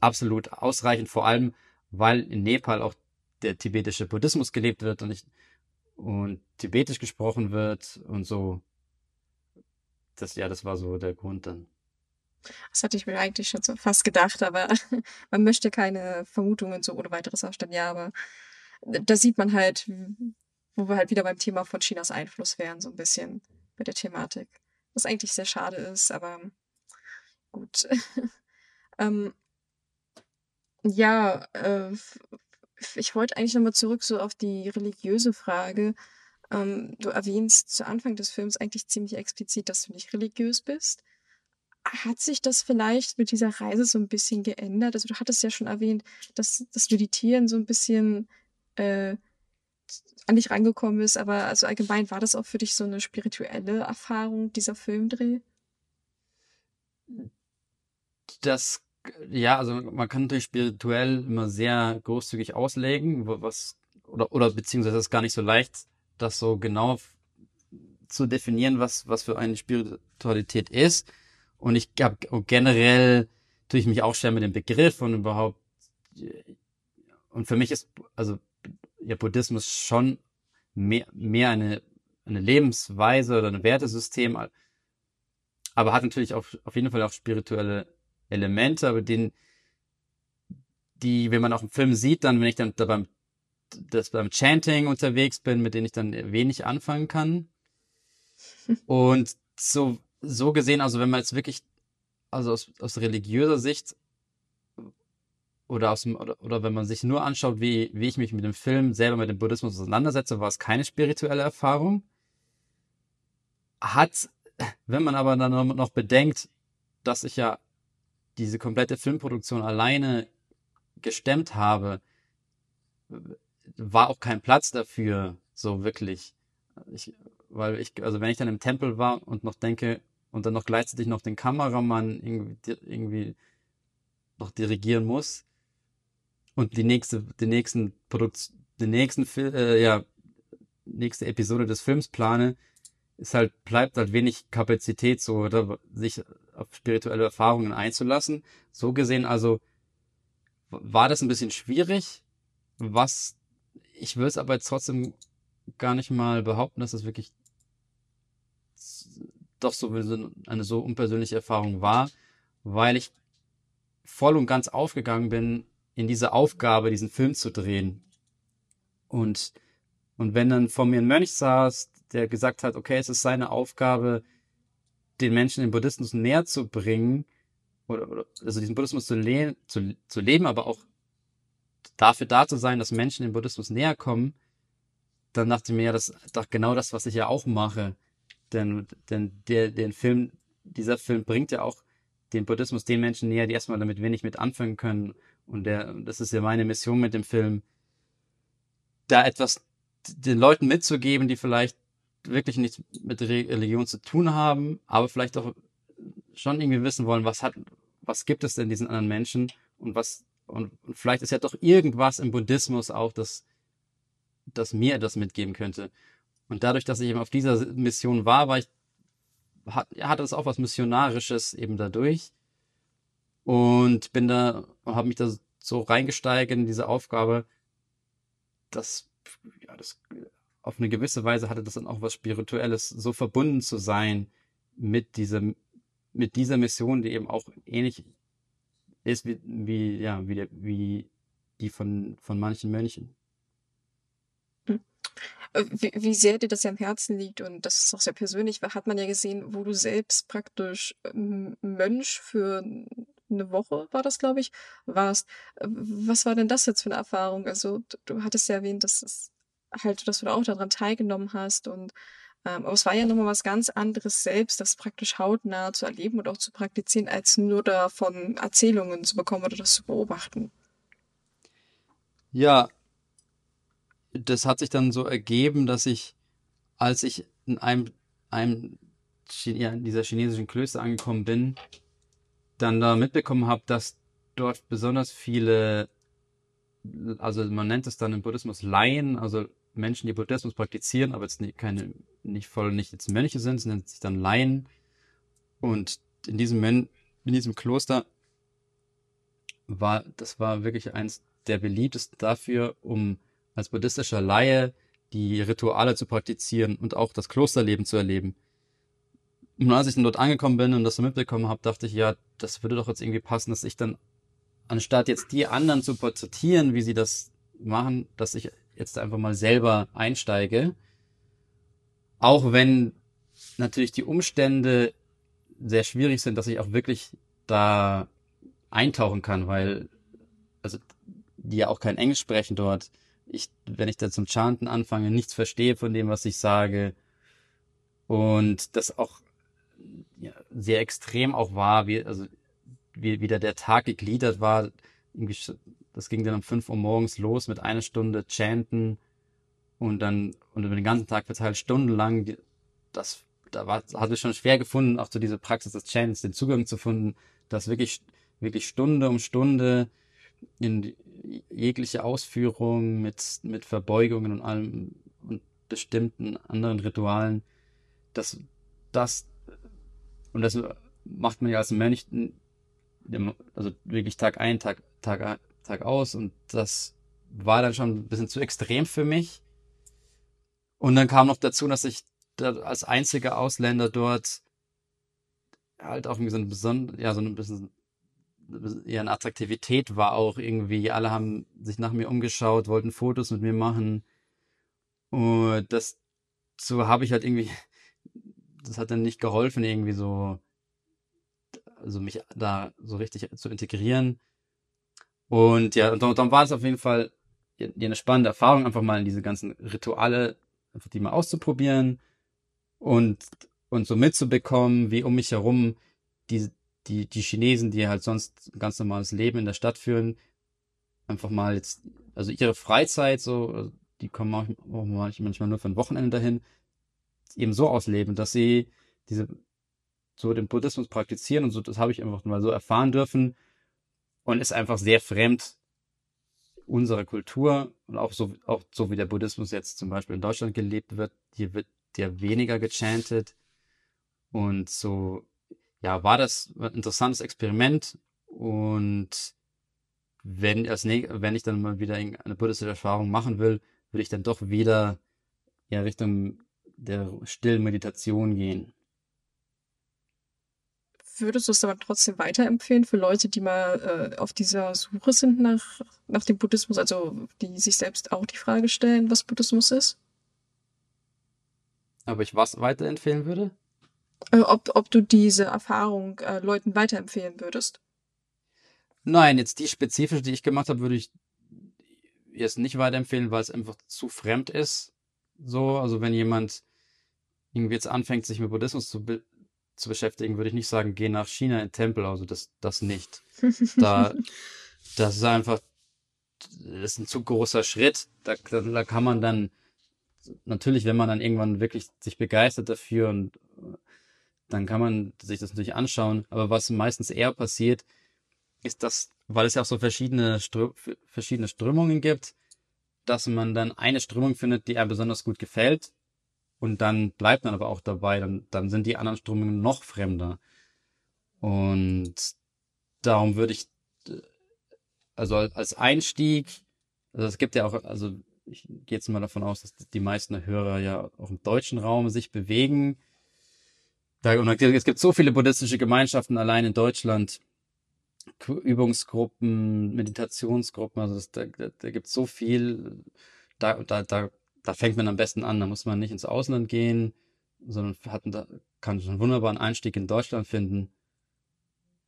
absolut ausreichend, vor allem, weil in Nepal auch der tibetische Buddhismus gelebt wird und ich, und tibetisch gesprochen wird und so. Das, ja, das war so der Grund dann. Das hatte ich mir eigentlich schon so fast gedacht, aber [LAUGHS] man möchte keine Vermutungen so ohne weiteres aufstellen. Ja, aber da sieht man halt, wo wir halt wieder beim Thema von Chinas Einfluss wären, so ein bisschen mit der Thematik. Was eigentlich sehr schade ist, aber gut. [LAUGHS] ähm, ja, äh, ich wollte eigentlich nochmal zurück so auf die religiöse Frage. Ähm, du erwähnst zu Anfang des Films eigentlich ziemlich explizit, dass du nicht religiös bist. Hat sich das vielleicht mit dieser Reise so ein bisschen geändert? Also du hattest ja schon erwähnt, dass das Meditieren so ein bisschen äh, an dich rangekommen ist, aber also allgemein war das auch für dich so eine spirituelle Erfahrung, dieser Filmdreh? Das, ja, also man kann natürlich spirituell immer sehr großzügig auslegen, was, oder, oder beziehungsweise es ist gar nicht so leicht, das so genau zu definieren, was, was für eine Spiritualität ist. Und ich habe generell tue ich mich auch schwer mit dem Begriff und überhaupt und für mich ist also ja Buddhismus schon mehr, mehr eine, eine Lebensweise oder ein Wertesystem, aber hat natürlich auch auf jeden Fall auch spirituelle Elemente, aber den, die, wenn man auch im Film sieht, dann, wenn ich dann da beim, das beim Chanting unterwegs bin, mit denen ich dann wenig anfangen kann. [LAUGHS] Und so so gesehen, also wenn man jetzt wirklich, also aus, aus religiöser Sicht oder aus oder, oder wenn man sich nur anschaut, wie, wie ich mich mit dem Film selber mit dem Buddhismus auseinandersetze, war es keine spirituelle Erfahrung. Hat, wenn man aber dann noch bedenkt, dass ich ja diese komplette Filmproduktion alleine gestemmt habe, war auch kein Platz dafür, so wirklich. Ich, weil ich, also wenn ich dann im Tempel war und noch denke, und dann noch gleichzeitig noch den Kameramann irgendwie, irgendwie noch dirigieren muss und die nächste, die nächsten Produkt, den nächsten Film, äh, ja, nächste Episode des Films plane, ist halt, bleibt halt wenig Kapazität, so, oder, sich auf spirituelle Erfahrungen einzulassen. So gesehen, also, war das ein bisschen schwierig, was, ich würde es aber jetzt trotzdem gar nicht mal behaupten, dass es wirklich doch so eine so unpersönliche Erfahrung war, weil ich voll und ganz aufgegangen bin, in diese Aufgabe, diesen Film zu drehen. Und, und wenn dann vor mir ein Mönch saß, der gesagt hat, okay, es ist seine Aufgabe, den Menschen den Buddhismus näher zu bringen, oder, oder also diesen Buddhismus zu, le zu, zu leben, aber auch dafür da zu sein, dass Menschen den Buddhismus näher kommen, dann dachte ich mir, ja, das ist genau das, was ich ja auch mache. Denn, denn der, den Film, dieser Film bringt ja auch den Buddhismus den Menschen näher, die erstmal damit wenig mit anfangen können. Und der, das ist ja meine Mission mit dem Film, da etwas den Leuten mitzugeben, die vielleicht wirklich nichts mit Religion zu tun haben, aber vielleicht auch schon irgendwie wissen wollen, was hat, was gibt es denn diesen anderen Menschen und was, und, und vielleicht ist ja doch irgendwas im Buddhismus auch, das, das mir etwas mitgeben könnte. Und dadurch, dass ich eben auf dieser Mission war, war ich, hat, hatte es auch was Missionarisches eben dadurch. Und bin da, habe mich da so reingesteigert in diese Aufgabe, dass, ja, das, auf eine gewisse Weise hatte das dann auch was Spirituelles, so verbunden zu sein mit diesem, mit dieser Mission, die eben auch ähnlich ist wie, wie, ja, wie, der, wie die von, von manchen Mönchen. Äh, wie, wie sehr dir das ja am Herzen liegt und das ist auch sehr persönlich, hat man ja gesehen, wo du selbst praktisch ähm, Mönch für eine Woche war das, glaube ich, warst. Äh, was war denn das jetzt für eine Erfahrung? Also du hattest ja erwähnt, dass es halt, dass du da auch daran teilgenommen hast und ähm, aber es war ja nochmal was ganz anderes selbst, das praktisch hautnah zu erleben und auch zu praktizieren, als nur davon Erzählungen zu bekommen oder das zu beobachten. Ja, das hat sich dann so ergeben, dass ich, als ich in einem, einem ja, in dieser chinesischen Klöster angekommen bin, dann da mitbekommen habe, dass dort besonders viele, also man nennt es dann im Buddhismus Laien, also Menschen, die Buddhismus praktizieren, aber jetzt keine, nicht voll, nicht jetzt Mönche sind, sondern sich dann Laien. Und in diesem, in diesem Kloster war, das war wirklich eins der beliebtesten dafür, um als buddhistischer Laie die Rituale zu praktizieren und auch das Klosterleben zu erleben. Und als ich dann dort angekommen bin und das so mitbekommen habe, dachte ich, ja, das würde doch jetzt irgendwie passen, dass ich dann, anstatt jetzt die anderen zu porträtieren, wie sie das machen, dass ich jetzt einfach mal selber einsteige. Auch wenn natürlich die Umstände sehr schwierig sind, dass ich auch wirklich da eintauchen kann, weil, also, die ja auch kein Englisch sprechen dort. Ich, wenn ich da zum Chanten anfange, nichts verstehe von dem, was ich sage. Und das auch ja, sehr extrem auch war, wie, also, wie, wie da der Tag gegliedert war. Das ging dann um 5 Uhr morgens los mit einer Stunde Chanten und dann, und über den ganzen Tag verteilt stundenlang. Das, da war, hat es schon schwer gefunden, auch zu dieser Praxis des Chants den Zugang zu finden, das wirklich wirklich Stunde um Stunde in jegliche Ausführung mit, mit Verbeugungen und allem und bestimmten anderen Ritualen. Das, das, und das macht man ja als Mönch, also wirklich Tag ein, Tag, Tag, Tag aus und das war dann schon ein bisschen zu extrem für mich. Und dann kam noch dazu, dass ich da als einziger Ausländer dort halt auch irgendwie so ein besonders, ja, so ein bisschen eine Attraktivität war auch irgendwie. Alle haben sich nach mir umgeschaut, wollten Fotos mit mir machen. Und das, so habe ich halt irgendwie, das hat dann nicht geholfen, irgendwie so, also mich da so richtig zu integrieren. Und ja, und dann, war es auf jeden Fall eine spannende Erfahrung, einfach mal in diese ganzen Rituale, einfach die mal auszuprobieren und, und so mitzubekommen, wie um mich herum diese, die, die Chinesen, die halt sonst ein ganz normales Leben in der Stadt führen, einfach mal jetzt, also ihre Freizeit so, die kommen auch manchmal nur für ein Wochenende dahin, eben so ausleben, dass sie diese, so den Buddhismus praktizieren und so, das habe ich einfach mal so erfahren dürfen. Und ist einfach sehr fremd unserer Kultur und auch so, auch so wie der Buddhismus jetzt zum Beispiel in Deutschland gelebt wird, hier wird der weniger gechantet. Und so ja, war das ein interessantes Experiment und wenn, als, wenn ich dann mal wieder eine buddhistische Erfahrung machen will, würde ich dann doch wieder ja, Richtung der stillen Meditation gehen. Würdest du es aber trotzdem weiterempfehlen für Leute, die mal äh, auf dieser Suche sind nach, nach dem Buddhismus, also die sich selbst auch die Frage stellen, was Buddhismus ist? Aber ich was weiterempfehlen würde? Äh, ob, ob du diese Erfahrung äh, Leuten weiterempfehlen würdest. Nein, jetzt die spezifische, die ich gemacht habe, würde ich jetzt nicht weiterempfehlen, weil es einfach zu fremd ist. So, also wenn jemand irgendwie jetzt anfängt, sich mit Buddhismus zu, be zu beschäftigen, würde ich nicht sagen, geh nach China in den Tempel, also das, das nicht. Da, [LAUGHS] das ist einfach, das ist ein zu großer Schritt. Da, da, da kann man dann, natürlich, wenn man dann irgendwann wirklich sich begeistert dafür und dann kann man sich das natürlich anschauen. Aber was meistens eher passiert, ist, dass, weil es ja auch so verschiedene, Strö verschiedene Strömungen gibt, dass man dann eine Strömung findet, die einem besonders gut gefällt. Und dann bleibt man aber auch dabei. Dann, dann sind die anderen Strömungen noch fremder. Und darum würde ich, also als Einstieg, also es gibt ja auch, also ich gehe jetzt mal davon aus, dass die meisten Hörer ja auch im deutschen Raum sich bewegen. Da, es gibt so viele buddhistische Gemeinschaften allein in Deutschland. Übungsgruppen, Meditationsgruppen, also das, da, da, da gibt es so viel. Da, da, da, da fängt man am besten an. Da muss man nicht ins Ausland gehen, sondern hat, kann schon einen wunderbaren Einstieg in Deutschland finden.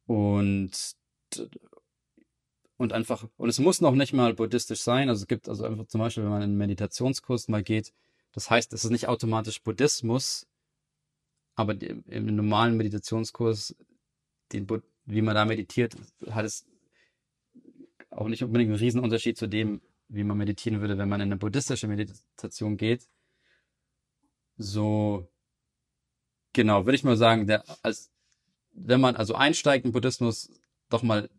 Und, und einfach, und es muss noch nicht mal buddhistisch sein. Also es gibt also einfach zum Beispiel, wenn man in einen Meditationskurs mal geht, das heißt, es ist nicht automatisch Buddhismus, aber im normalen Meditationskurs, den, wie man da meditiert, hat es auch nicht unbedingt einen Riesenunterschied zu dem, wie man meditieren würde, wenn man in eine buddhistische Meditation geht. So, Genau, würde ich mal sagen, der, als, wenn man also einsteigt in Buddhismus, doch mal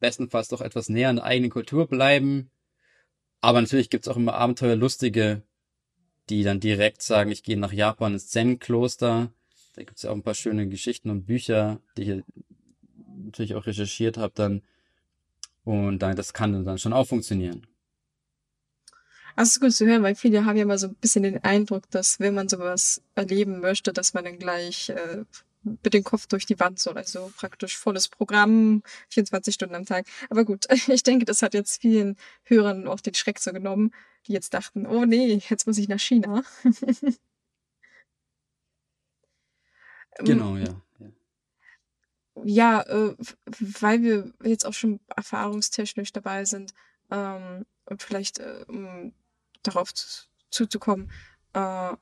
bestenfalls doch etwas näher an der eigenen Kultur bleiben. Aber natürlich gibt's auch immer Abenteuerlustige, die dann direkt sagen, ich gehe nach Japan ins Zen-Kloster. Da gibt's ja auch ein paar schöne Geschichten und Bücher, die ich natürlich auch recherchiert habe dann. Und dann, das kann dann schon auch funktionieren. Das ist gut zu hören, weil viele haben ja mal so ein bisschen den Eindruck, dass wenn man sowas erleben möchte, dass man dann gleich äh, mit dem Kopf durch die Wand soll. Also praktisch volles Programm, 24 Stunden am Tag. Aber gut, [LAUGHS] ich denke, das hat jetzt vielen Hörern auch den Schreck so genommen, die jetzt dachten, oh nee, jetzt muss ich nach China. [LAUGHS] genau, ja. Ja, äh, weil wir jetzt auch schon erfahrungstechnisch dabei sind ähm, und vielleicht äh, um darauf zu, zuzukommen. Äh,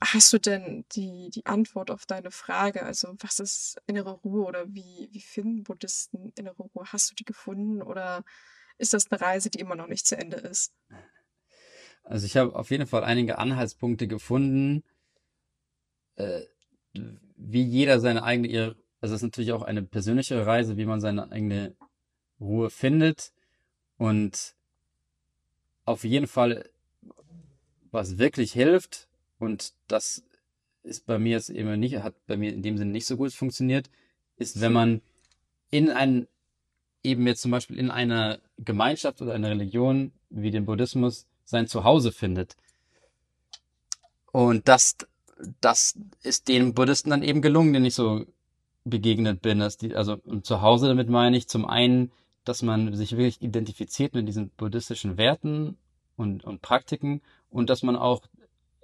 hast du denn die, die Antwort auf deine Frage? Also, was ist innere Ruhe oder wie, wie finden Buddhisten innere Ruhe? Hast du die gefunden oder ist das eine Reise, die immer noch nicht zu Ende ist? Also, ich habe auf jeden Fall einige Anhaltspunkte gefunden, äh, wie jeder seine eigene, also es ist natürlich auch eine persönliche Reise, wie man seine eigene Ruhe findet. Und auf jeden Fall was wirklich hilft, und das ist bei mir jetzt eben nicht, hat bei mir in dem Sinne nicht so gut funktioniert, ist, wenn man in ein, eben jetzt zum Beispiel in einer Gemeinschaft oder einer Religion wie dem Buddhismus sein Zuhause findet. Und das, das ist den Buddhisten dann eben gelungen, denen ich so begegnet bin. Dass die, also zu Hause damit meine ich zum einen, dass man sich wirklich identifiziert mit diesen buddhistischen Werten und, und Praktiken und dass man auch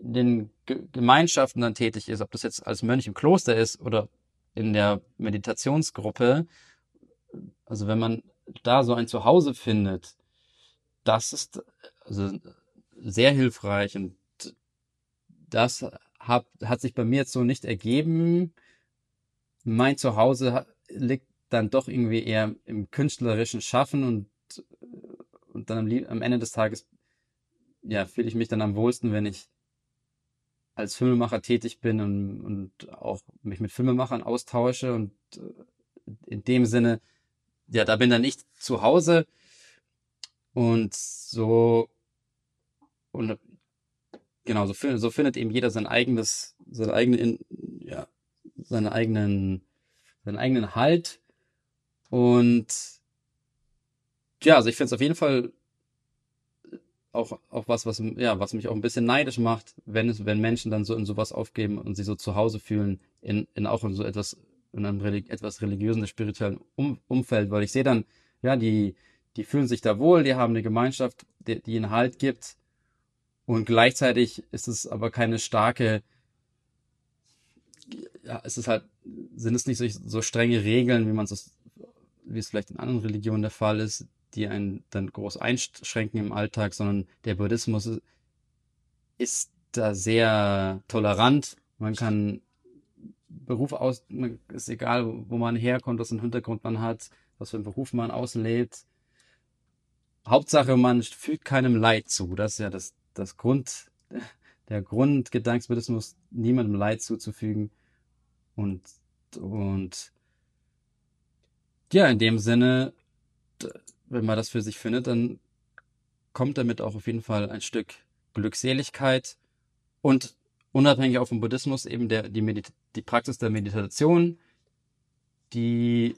den Ge Gemeinschaften dann tätig ist, ob das jetzt als Mönch im Kloster ist oder in der Meditationsgruppe, also wenn man da so ein Zuhause findet, das ist also sehr hilfreich und das hat, hat sich bei mir jetzt so nicht ergeben. Mein Zuhause liegt dann doch irgendwie eher im künstlerischen Schaffen und, und dann am, am Ende des Tages ja, fühle ich mich dann am wohlsten, wenn ich als Filmemacher tätig bin und, und auch mich mit Filmemachern austausche und äh, in dem Sinne, ja, da bin dann ich zu Hause und so und genau, so, so findet eben jeder sein eigenes, seine eigene, ja, seine eigenen, seinen eigenen Halt und ja, also ich finde es auf jeden Fall auch, auch was, was, ja, was mich auch ein bisschen neidisch macht, wenn es, wenn Menschen dann so in sowas aufgeben und sich so zu Hause fühlen, in, in auch in so etwas, in einem Religi etwas religiösen, spirituellen um Umfeld, weil ich sehe dann, ja, die, die fühlen sich da wohl, die haben eine Gemeinschaft, die, die ihnen Halt gibt. Und gleichzeitig ist es aber keine starke, ja, es ist halt, sind es nicht so, so strenge Regeln, wie man es, wie es vielleicht in anderen Religionen der Fall ist, die einen dann groß einschränken im Alltag, sondern der Buddhismus ist da sehr tolerant. Man kann Beruf aus, ist egal, wo man herkommt, was einen Hintergrund man hat, was für einen Beruf man auslebt. Hauptsache, man fügt keinem Leid zu. Das ist ja das, das Grund, der Grundgedanke niemandem Leid zuzufügen. Und, und, ja, in dem Sinne, wenn man das für sich findet, dann kommt damit auch auf jeden Fall ein Stück Glückseligkeit und unabhängig auch vom Buddhismus eben der, die, Medit die Praxis der Meditation, die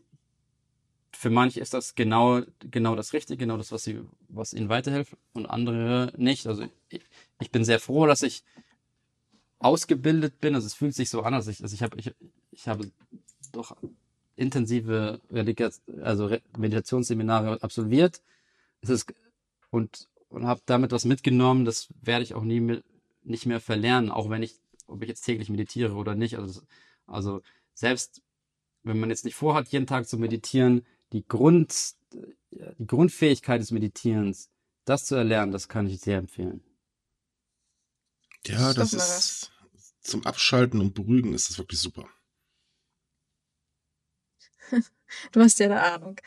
für manche ist das genau, genau das Richtige, genau das, was sie, was ihnen weiterhilft und andere nicht. Also ich, ich bin sehr froh, dass ich ausgebildet bin. Also es fühlt sich so an, als ich, also ich habe, ich, ich habe doch intensive also Meditationsseminare absolviert. Es ist, und, und habe damit was mitgenommen, das werde ich auch nie mit, nicht mehr verlernen, auch wenn ich, ob ich jetzt täglich meditiere oder nicht. Also, also selbst wenn man jetzt nicht vorhat, jeden Tag zu meditieren, die Grund, die Grundfähigkeit des Meditierens, das zu erlernen, das kann ich sehr empfehlen. Ja, das ist zum Abschalten und Beruhigen ist das wirklich super. [LAUGHS] Du hast ja eine Ahnung.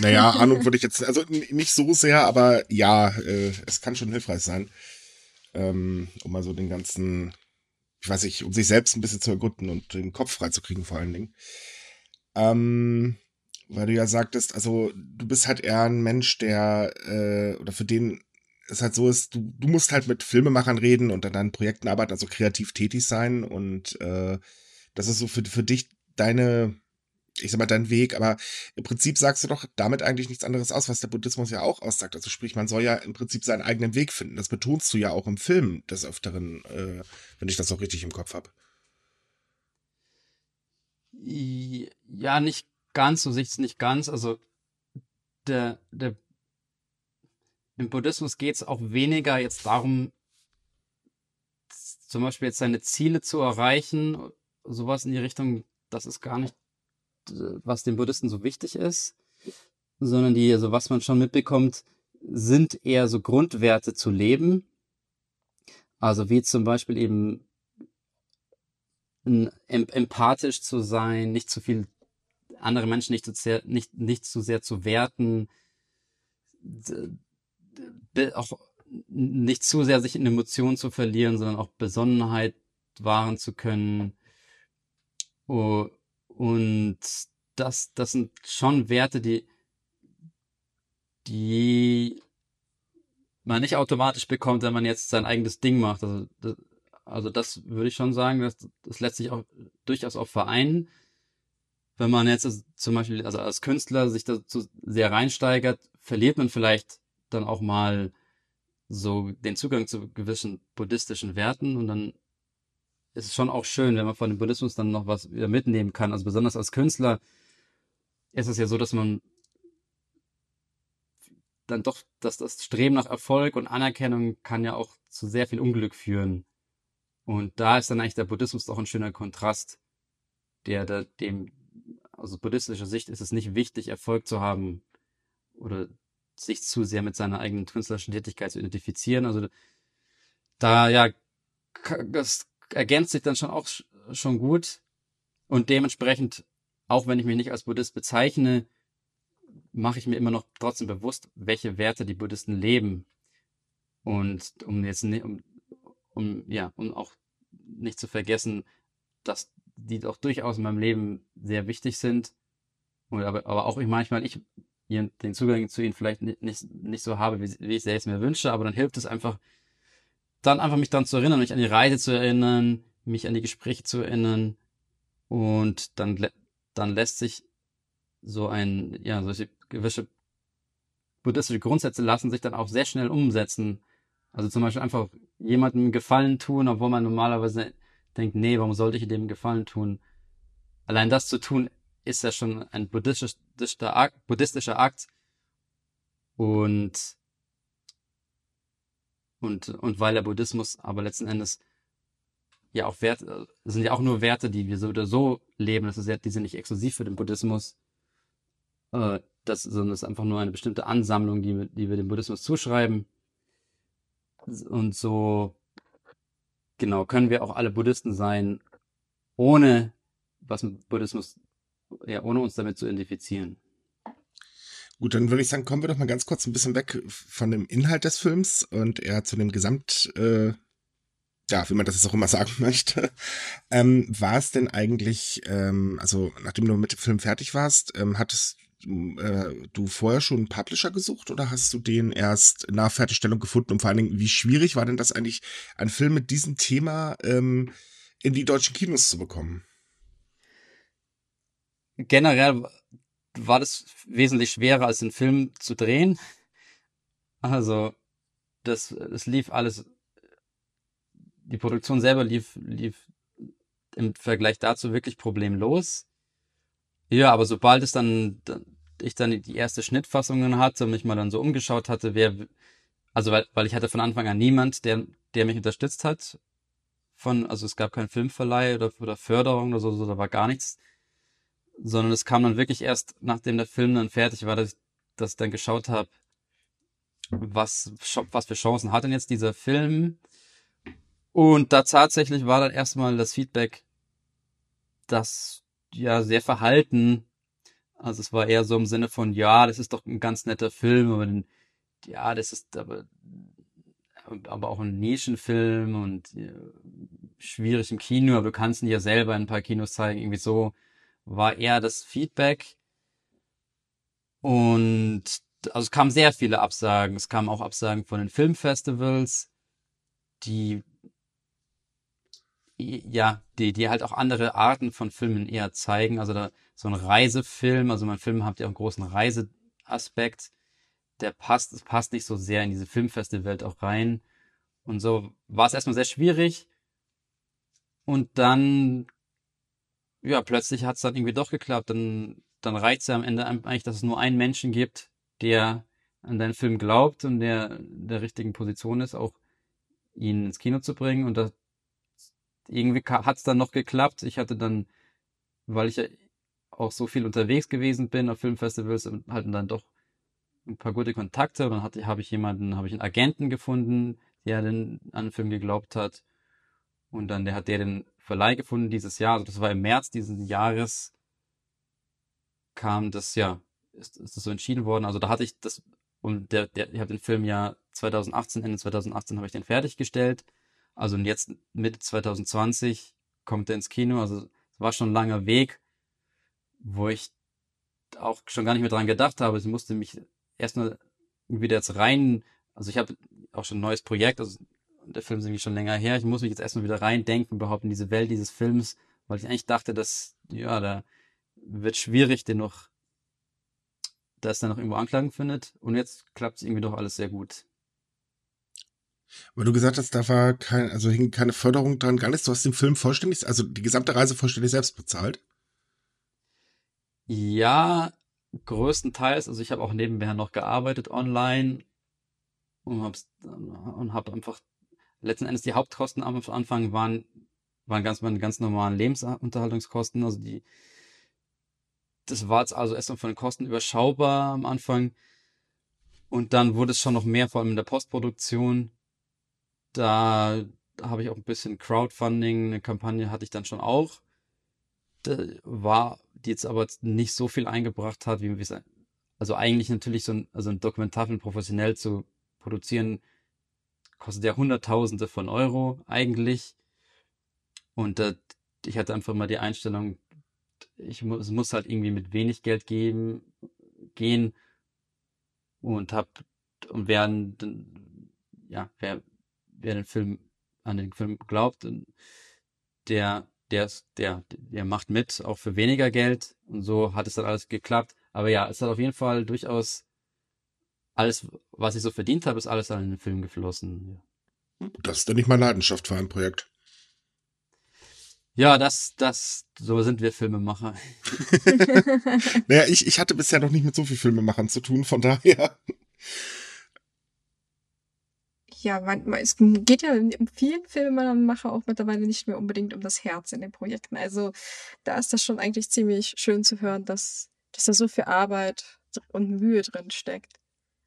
Naja, [LAUGHS] Ahnung würde ich jetzt, also nicht so sehr, aber ja, äh, es kann schon hilfreich sein, ähm, um mal so den ganzen, ich weiß nicht, um sich selbst ein bisschen zu ergründen und den Kopf freizukriegen vor allen Dingen. Ähm, weil du ja sagtest, also du bist halt eher ein Mensch, der, äh, oder für den es halt so ist, du, du musst halt mit Filmemachern reden und an deinen Projekten arbeiten, also kreativ tätig sein und äh, das ist so für, für dich deine, ich sag mal, dein Weg, aber im Prinzip sagst du doch damit eigentlich nichts anderes aus, was der Buddhismus ja auch aussagt. Also sprich, man soll ja im Prinzip seinen eigenen Weg finden. Das betonst du ja auch im Film des Öfteren, äh, wenn ich das auch richtig im Kopf habe. Ja, nicht ganz, ich es nicht ganz. Also der, der im Buddhismus geht es auch weniger jetzt darum, zum Beispiel jetzt seine Ziele zu erreichen, sowas in die Richtung, das ist gar nicht, was den Buddhisten so wichtig ist, sondern die, also was man schon mitbekommt, sind eher so Grundwerte zu leben. Also wie zum Beispiel eben empathisch zu sein, nicht zu viel andere Menschen nicht zu sehr, nicht, nicht zu sehr zu werten, auch nicht zu sehr sich in Emotionen zu verlieren, sondern auch Besonnenheit wahren zu können. Und das, das sind schon Werte, die, die man nicht automatisch bekommt, wenn man jetzt sein eigenes Ding macht. Also das, also das würde ich schon sagen, dass das lässt sich auch durchaus auch vereinen. Wenn man jetzt zum Beispiel also als Künstler sich dazu sehr reinsteigert, verliert man vielleicht dann auch mal so den Zugang zu gewissen buddhistischen Werten und dann ist es schon auch schön, wenn man von dem Buddhismus dann noch was wieder mitnehmen kann. Also besonders als Künstler ist es ja so, dass man dann doch, dass das Streben nach Erfolg und Anerkennung kann ja auch zu sehr viel Unglück führen. Und da ist dann eigentlich der Buddhismus doch ein schöner Kontrast, der da dem, also buddhistischer Sicht ist es nicht wichtig, Erfolg zu haben oder sich zu sehr mit seiner eigenen künstlerischen Tätigkeit zu identifizieren. Also da ja, das ergänzt sich dann schon auch schon gut und dementsprechend, auch wenn ich mich nicht als Buddhist bezeichne, mache ich mir immer noch trotzdem bewusst, welche Werte die Buddhisten leben. Und um jetzt nicht, um, um, ja, um auch nicht zu vergessen, dass die doch durchaus in meinem Leben sehr wichtig sind. Und aber, aber auch ich manchmal, ich den Zugang zu ihnen vielleicht nicht, nicht, nicht so habe, wie, wie ich selbst mir wünsche, aber dann hilft es einfach, dann einfach mich daran zu erinnern, mich an die Reise zu erinnern, mich an die Gespräche zu erinnern und dann, dann lässt sich so ein, ja, solche gewisse buddhistische Grundsätze lassen sich dann auch sehr schnell umsetzen. Also zum Beispiel einfach jemandem Gefallen tun, obwohl man normalerweise denkt, nee, warum sollte ich dem Gefallen tun? Allein das zu tun, ist ja schon ein buddhistischer Akt, buddhistischer Akt. Und, und, und weil der Buddhismus aber letzten Endes ja auch Werte, sind ja auch nur Werte, die wir so oder so leben. Das ist ja, die sind nicht exklusiv für den Buddhismus. Äh, das, sondern das ist einfach nur eine bestimmte Ansammlung, die, die wir dem Buddhismus zuschreiben. Und so, genau, können wir auch alle Buddhisten sein, ohne was mit Buddhismus ja, ohne uns damit zu identifizieren. Gut, dann würde ich sagen, kommen wir doch mal ganz kurz ein bisschen weg von dem Inhalt des Films und eher zu dem Gesamt, äh, ja, wie man das jetzt auch immer [LAUGHS] sagen möchte. Ähm, war es denn eigentlich, ähm, also nachdem du mit dem Film fertig warst, ähm, hattest äh, du vorher schon einen Publisher gesucht oder hast du den erst nach Fertigstellung gefunden? Und vor allen Dingen, wie schwierig war denn das eigentlich, einen Film mit diesem Thema ähm, in die deutschen Kinos zu bekommen? generell war das wesentlich schwerer als den Film zu drehen. Also, das, das lief alles, die Produktion selber lief, lief im Vergleich dazu wirklich problemlos. Ja, aber sobald es dann, ich dann die erste Schnittfassungen hatte und mich mal dann so umgeschaut hatte, wer, also weil, weil ich hatte von Anfang an niemand, der, der mich unterstützt hat. Von, also es gab keinen Filmverleih oder, oder Förderung oder so, so, da war gar nichts sondern es kam dann wirklich erst, nachdem der Film dann fertig war, dass ich, dass ich dann geschaut habe, was, was für Chancen hat denn jetzt dieser Film? Und da tatsächlich war dann erstmal das Feedback, das ja sehr verhalten. Also es war eher so im Sinne von, ja, das ist doch ein ganz netter Film, aber den, ja, das ist aber aber auch ein Nischenfilm und äh, schwierig im Kino, aber du kannst ihn ja selber in ein paar Kinos zeigen. Irgendwie so war eher das Feedback. Und also es kamen sehr viele Absagen. Es kamen auch Absagen von den Filmfestivals, die ja, die, die halt auch andere Arten von Filmen eher zeigen. Also da so ein Reisefilm, also mein Film hat ja auch einen großen Reiseaspekt. Der passt, es passt nicht so sehr in diese Filmfestivalwelt auch rein. Und so war es erstmal sehr schwierig. Und dann, ja, plötzlich hat es dann irgendwie doch geklappt. Dann, dann reicht es ja am Ende eigentlich, dass es nur einen Menschen gibt, der an deinen Film glaubt und der in der richtigen Position ist, auch ihn ins Kino zu bringen. Und das, irgendwie hat es dann noch geklappt. Ich hatte dann, weil ich ja auch so viel unterwegs gewesen bin auf Filmfestivals und hatten dann doch ein paar gute Kontakte. Dann hatte, habe ich jemanden, habe ich einen Agenten gefunden, der den, an den Film geglaubt hat. Und dann der hat der den Verleih gefunden dieses Jahr. Also das war im März diesen Jahres kam das, ja, ist, ist das so entschieden worden. Also da hatte ich das, und der, der, ich habe den Film ja 2018, Ende 2018 habe ich den fertiggestellt. Also jetzt Mitte 2020 kommt er ins Kino. Also es war schon ein langer Weg, wo ich auch schon gar nicht mehr dran gedacht habe. Ich musste mich erstmal wieder jetzt rein, also ich habe auch schon ein neues Projekt, also der Film ist irgendwie schon länger her. Ich muss mich jetzt erstmal wieder reindenken, überhaupt in diese Welt dieses Films, weil ich eigentlich dachte, dass, ja, da wird schwierig, den noch, dass er noch irgendwo Anklagen findet. Und jetzt klappt es irgendwie doch alles sehr gut. Weil du gesagt hast, da war kein, also hing keine Förderung dran, gar nichts. Du hast den Film vollständig, also die gesamte Reise vollständig selbst bezahlt? Ja, größtenteils. Also ich habe auch nebenher noch gearbeitet online und habe und hab einfach letzten Endes die Hauptkosten am Anfang waren waren ganz meine ganz normalen Lebensunterhaltungskosten. Also die das war jetzt also erstmal von den Kosten überschaubar am Anfang und dann wurde es schon noch mehr, vor allem in der Postproduktion. Da habe ich auch ein bisschen Crowdfunding, eine Kampagne hatte ich dann schon auch. Da war, die jetzt aber nicht so viel eingebracht hat, wie wir es, also eigentlich natürlich so ein, also ein Dokumentarfilm professionell zu produzieren, kostet ja Hunderttausende von Euro eigentlich. Und äh, ich hatte einfach mal die Einstellung, ich muss, es muss halt irgendwie mit wenig Geld geben, gehen und hab und wer ja wer wer den Film an den Film glaubt, der der der der macht mit auch für weniger Geld und so hat es dann alles geklappt. Aber ja, es hat auf jeden Fall durchaus alles, was ich so verdient habe, ist alles an den Film geflossen. Das ist ja nicht mal Leidenschaft für ein Projekt. Ja, das, das, so sind wir Filmemacher. [LAUGHS] naja, ich, ich hatte bisher noch nicht mit so viel Filmemachern zu tun, von daher. Ja, man, es geht ja in vielen Filmemachern auch mittlerweile nicht mehr unbedingt um das Herz in den Projekten. Also da ist das schon eigentlich ziemlich schön zu hören, dass, dass da so viel Arbeit und Mühe drin steckt.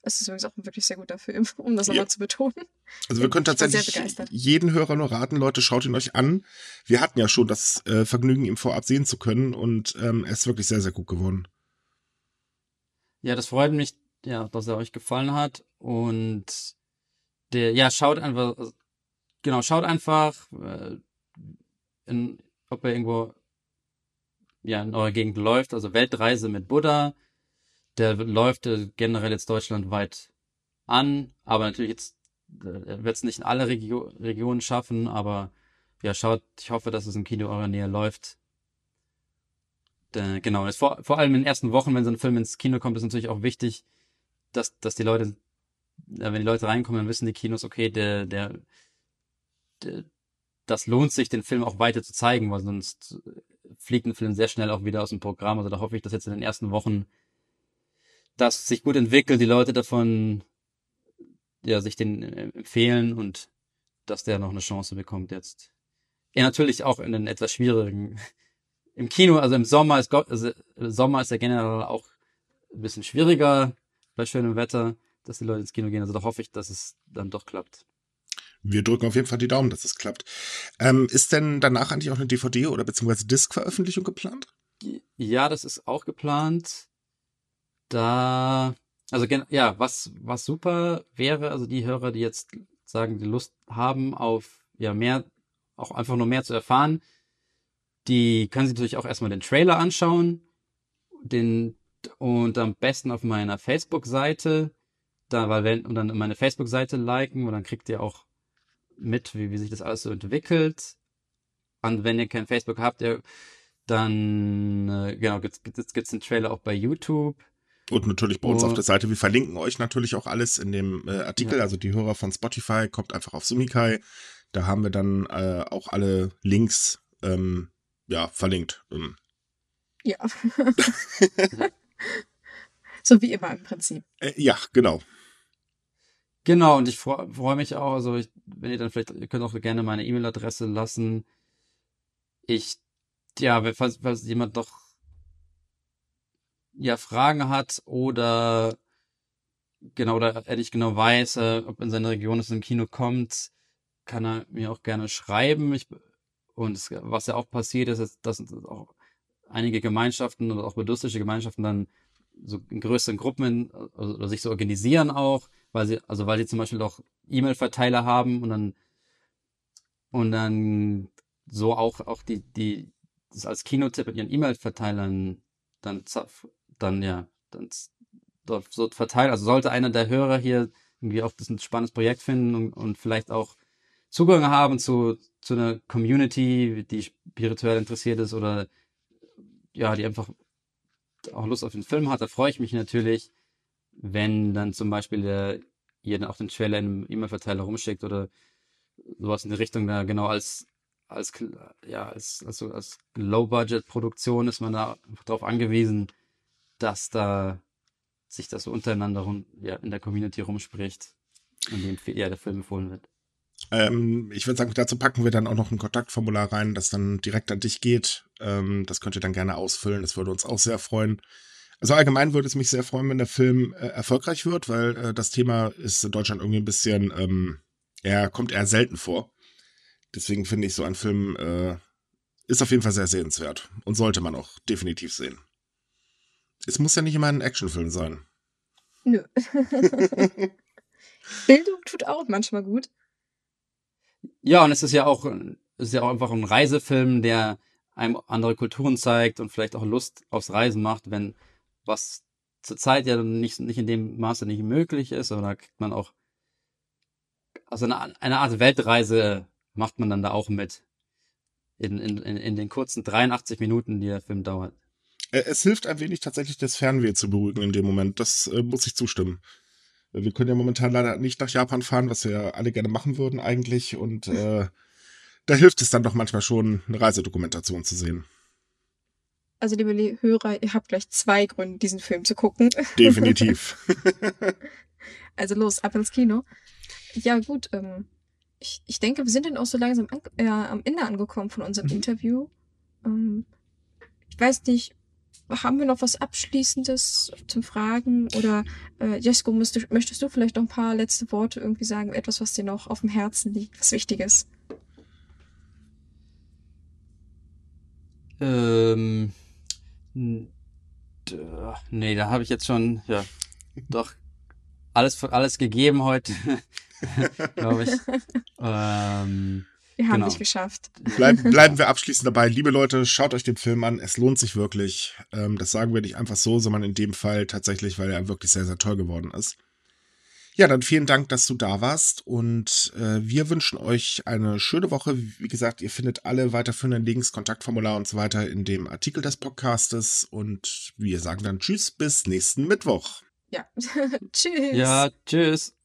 Es ist übrigens auch ein wirklich sehr guter Film, um das nochmal zu betonen. Also wir können tatsächlich jeden Hörer nur raten, Leute, schaut ihn euch an. Wir hatten ja schon das äh, Vergnügen, ihn vorab sehen zu können und ähm, er ist wirklich sehr, sehr gut geworden. Ja, das freut mich, ja, dass er euch gefallen hat und der, ja, schaut einfach, genau, schaut einfach, äh, in, ob er irgendwo ja, in eurer Gegend läuft, also Weltreise mit Buddha der läuft generell jetzt deutschlandweit an, aber natürlich jetzt äh, wird es nicht in alle Regio Regionen schaffen, aber ja, schaut, ich hoffe, dass es im Kino eurer Nähe läuft. Äh, genau, vor, vor allem in den ersten Wochen, wenn so ein Film ins Kino kommt, ist natürlich auch wichtig, dass, dass die Leute, äh, wenn die Leute reinkommen, dann wissen die Kinos, okay, der, der, der, das lohnt sich, den Film auch weiter zu zeigen, weil sonst fliegt ein Film sehr schnell auch wieder aus dem Programm. Also da hoffe ich, dass jetzt in den ersten Wochen das sich gut entwickelt, die Leute davon ja sich den äh, empfehlen und dass der noch eine Chance bekommt jetzt. Ja, natürlich auch in den etwas schwierigen [LAUGHS] im Kino, also im Sommer ist also Sommer ist ja generell auch ein bisschen schwieriger bei schönem Wetter, dass die Leute ins Kino gehen. Also da hoffe ich, dass es dann doch klappt. Wir drücken auf jeden Fall die Daumen, dass es klappt. Ähm, ist denn danach eigentlich auch eine DVD oder beziehungsweise Disc-Veröffentlichung geplant? Ja, das ist auch geplant da, also ja, was, was super wäre, also die Hörer, die jetzt sagen, die Lust haben auf ja mehr, auch einfach nur mehr zu erfahren, die können sich natürlich auch erstmal den Trailer anschauen, den und am besten auf meiner Facebook-Seite, da weil wenn und dann meine Facebook-Seite liken und dann kriegt ihr auch mit, wie, wie sich das alles so entwickelt. Und wenn ihr kein Facebook habt, ihr, dann äh, genau gibt's, gibt's, gibt's den Trailer auch bei YouTube. Und natürlich bei uns oh. auf der Seite. Wir verlinken euch natürlich auch alles in dem äh, Artikel. Ja. Also die Hörer von Spotify kommt einfach auf Sumikai. Da haben wir dann äh, auch alle Links ähm, ja, verlinkt. Ähm. Ja. [LAUGHS] [LAUGHS] so wie immer im Prinzip. Äh, ja, genau. Genau, und ich freue freu mich auch, also ich, wenn ihr dann vielleicht, ihr könnt auch gerne meine E-Mail-Adresse lassen. Ich, ja, falls, falls jemand noch ja Fragen hat oder genau oder er nicht genau weiß, äh, ob in seiner Region es im Kino kommt, kann er mir auch gerne schreiben. Ich, und es, was ja auch passiert ist, ist, dass auch einige Gemeinschaften oder auch bedürftige Gemeinschaften dann so in größeren Gruppen also, oder sich so organisieren auch, weil sie, also weil sie zum Beispiel auch E-Mail-Verteiler haben und dann und dann so auch auch die die das als Kinotipp in ihren E-Mail-Verteilern dann dann ja dann dort so verteilen. Also sollte einer der Hörer hier irgendwie auch das ein spannendes Projekt finden und, und vielleicht auch Zugang haben zu zu einer Community, die spirituell interessiert ist oder ja, die einfach auch Lust auf den Film hat, da freue ich mich natürlich, wenn dann zum Beispiel der, ihr dann auch den Trailer im E-Mail-Verteiler rumschickt oder sowas in die Richtung, da genau als, als, ja, als, als, als Low-Budget-Produktion ist man da darauf angewiesen, dass da sich das so untereinander ja, in der Community rumspricht und dem ja, der Film empfohlen wird. Ähm, ich würde sagen, dazu packen wir dann auch noch ein Kontaktformular rein, das dann direkt an dich geht. Ähm, das könnt ihr dann gerne ausfüllen. Das würde uns auch sehr freuen. Also allgemein würde es mich sehr freuen, wenn der Film äh, erfolgreich wird, weil äh, das Thema ist in Deutschland irgendwie ein bisschen, ähm, er kommt eher selten vor. Deswegen finde ich so ein Film äh, ist auf jeden Fall sehr sehenswert und sollte man auch definitiv sehen. Es muss ja nicht immer ein Actionfilm sein. Nö. [LAUGHS] Bildung tut auch manchmal gut. Ja, und es ist ja auch, es ist ja auch einfach ein Reisefilm, der einem andere Kulturen zeigt und vielleicht auch Lust aufs Reisen macht, wenn was zurzeit ja nicht, nicht in dem Maße nicht möglich ist, da kriegt man auch, also eine, eine Art Weltreise macht man dann da auch mit. In, in, in den kurzen 83 Minuten, die der Film dauert. Es hilft ein wenig tatsächlich, das Fernweh zu beruhigen in dem Moment. Das äh, muss ich zustimmen. Wir können ja momentan leider nicht nach Japan fahren, was wir alle gerne machen würden eigentlich. Und [LAUGHS] äh, da hilft es dann doch manchmal schon, eine Reisedokumentation zu sehen. Also, liebe Hörer, ihr habt gleich zwei Gründe, diesen Film zu gucken. Definitiv. [LAUGHS] also los, ab ins Kino. Ja, gut. Ähm, ich, ich denke, wir sind dann auch so langsam an, äh, am Ende angekommen von unserem mhm. Interview. Ähm, ich weiß nicht, haben wir noch was Abschließendes zum Fragen? Oder äh, Jesko, möchtest, möchtest du vielleicht noch ein paar letzte Worte irgendwie sagen? Etwas, was dir noch auf dem Herzen liegt, was Wichtiges? Ähm, nee, da habe ich jetzt schon, ja, doch alles, alles gegeben heute, [LAUGHS] glaube ich. [LAUGHS] Ähm, wir haben genau. nicht geschafft. Bleib, [LAUGHS] bleiben wir abschließend dabei. Liebe Leute, schaut euch den Film an. Es lohnt sich wirklich. Ähm, das sagen wir nicht einfach so, sondern in dem Fall tatsächlich, weil er wirklich sehr, sehr toll geworden ist. Ja, dann vielen Dank, dass du da warst und äh, wir wünschen euch eine schöne Woche. Wie gesagt, ihr findet alle weiterführenden Links, Kontaktformular und so weiter in dem Artikel des Podcastes und wir sagen dann Tschüss bis nächsten Mittwoch. Ja, [LAUGHS] tschüss. Ja, tschüss.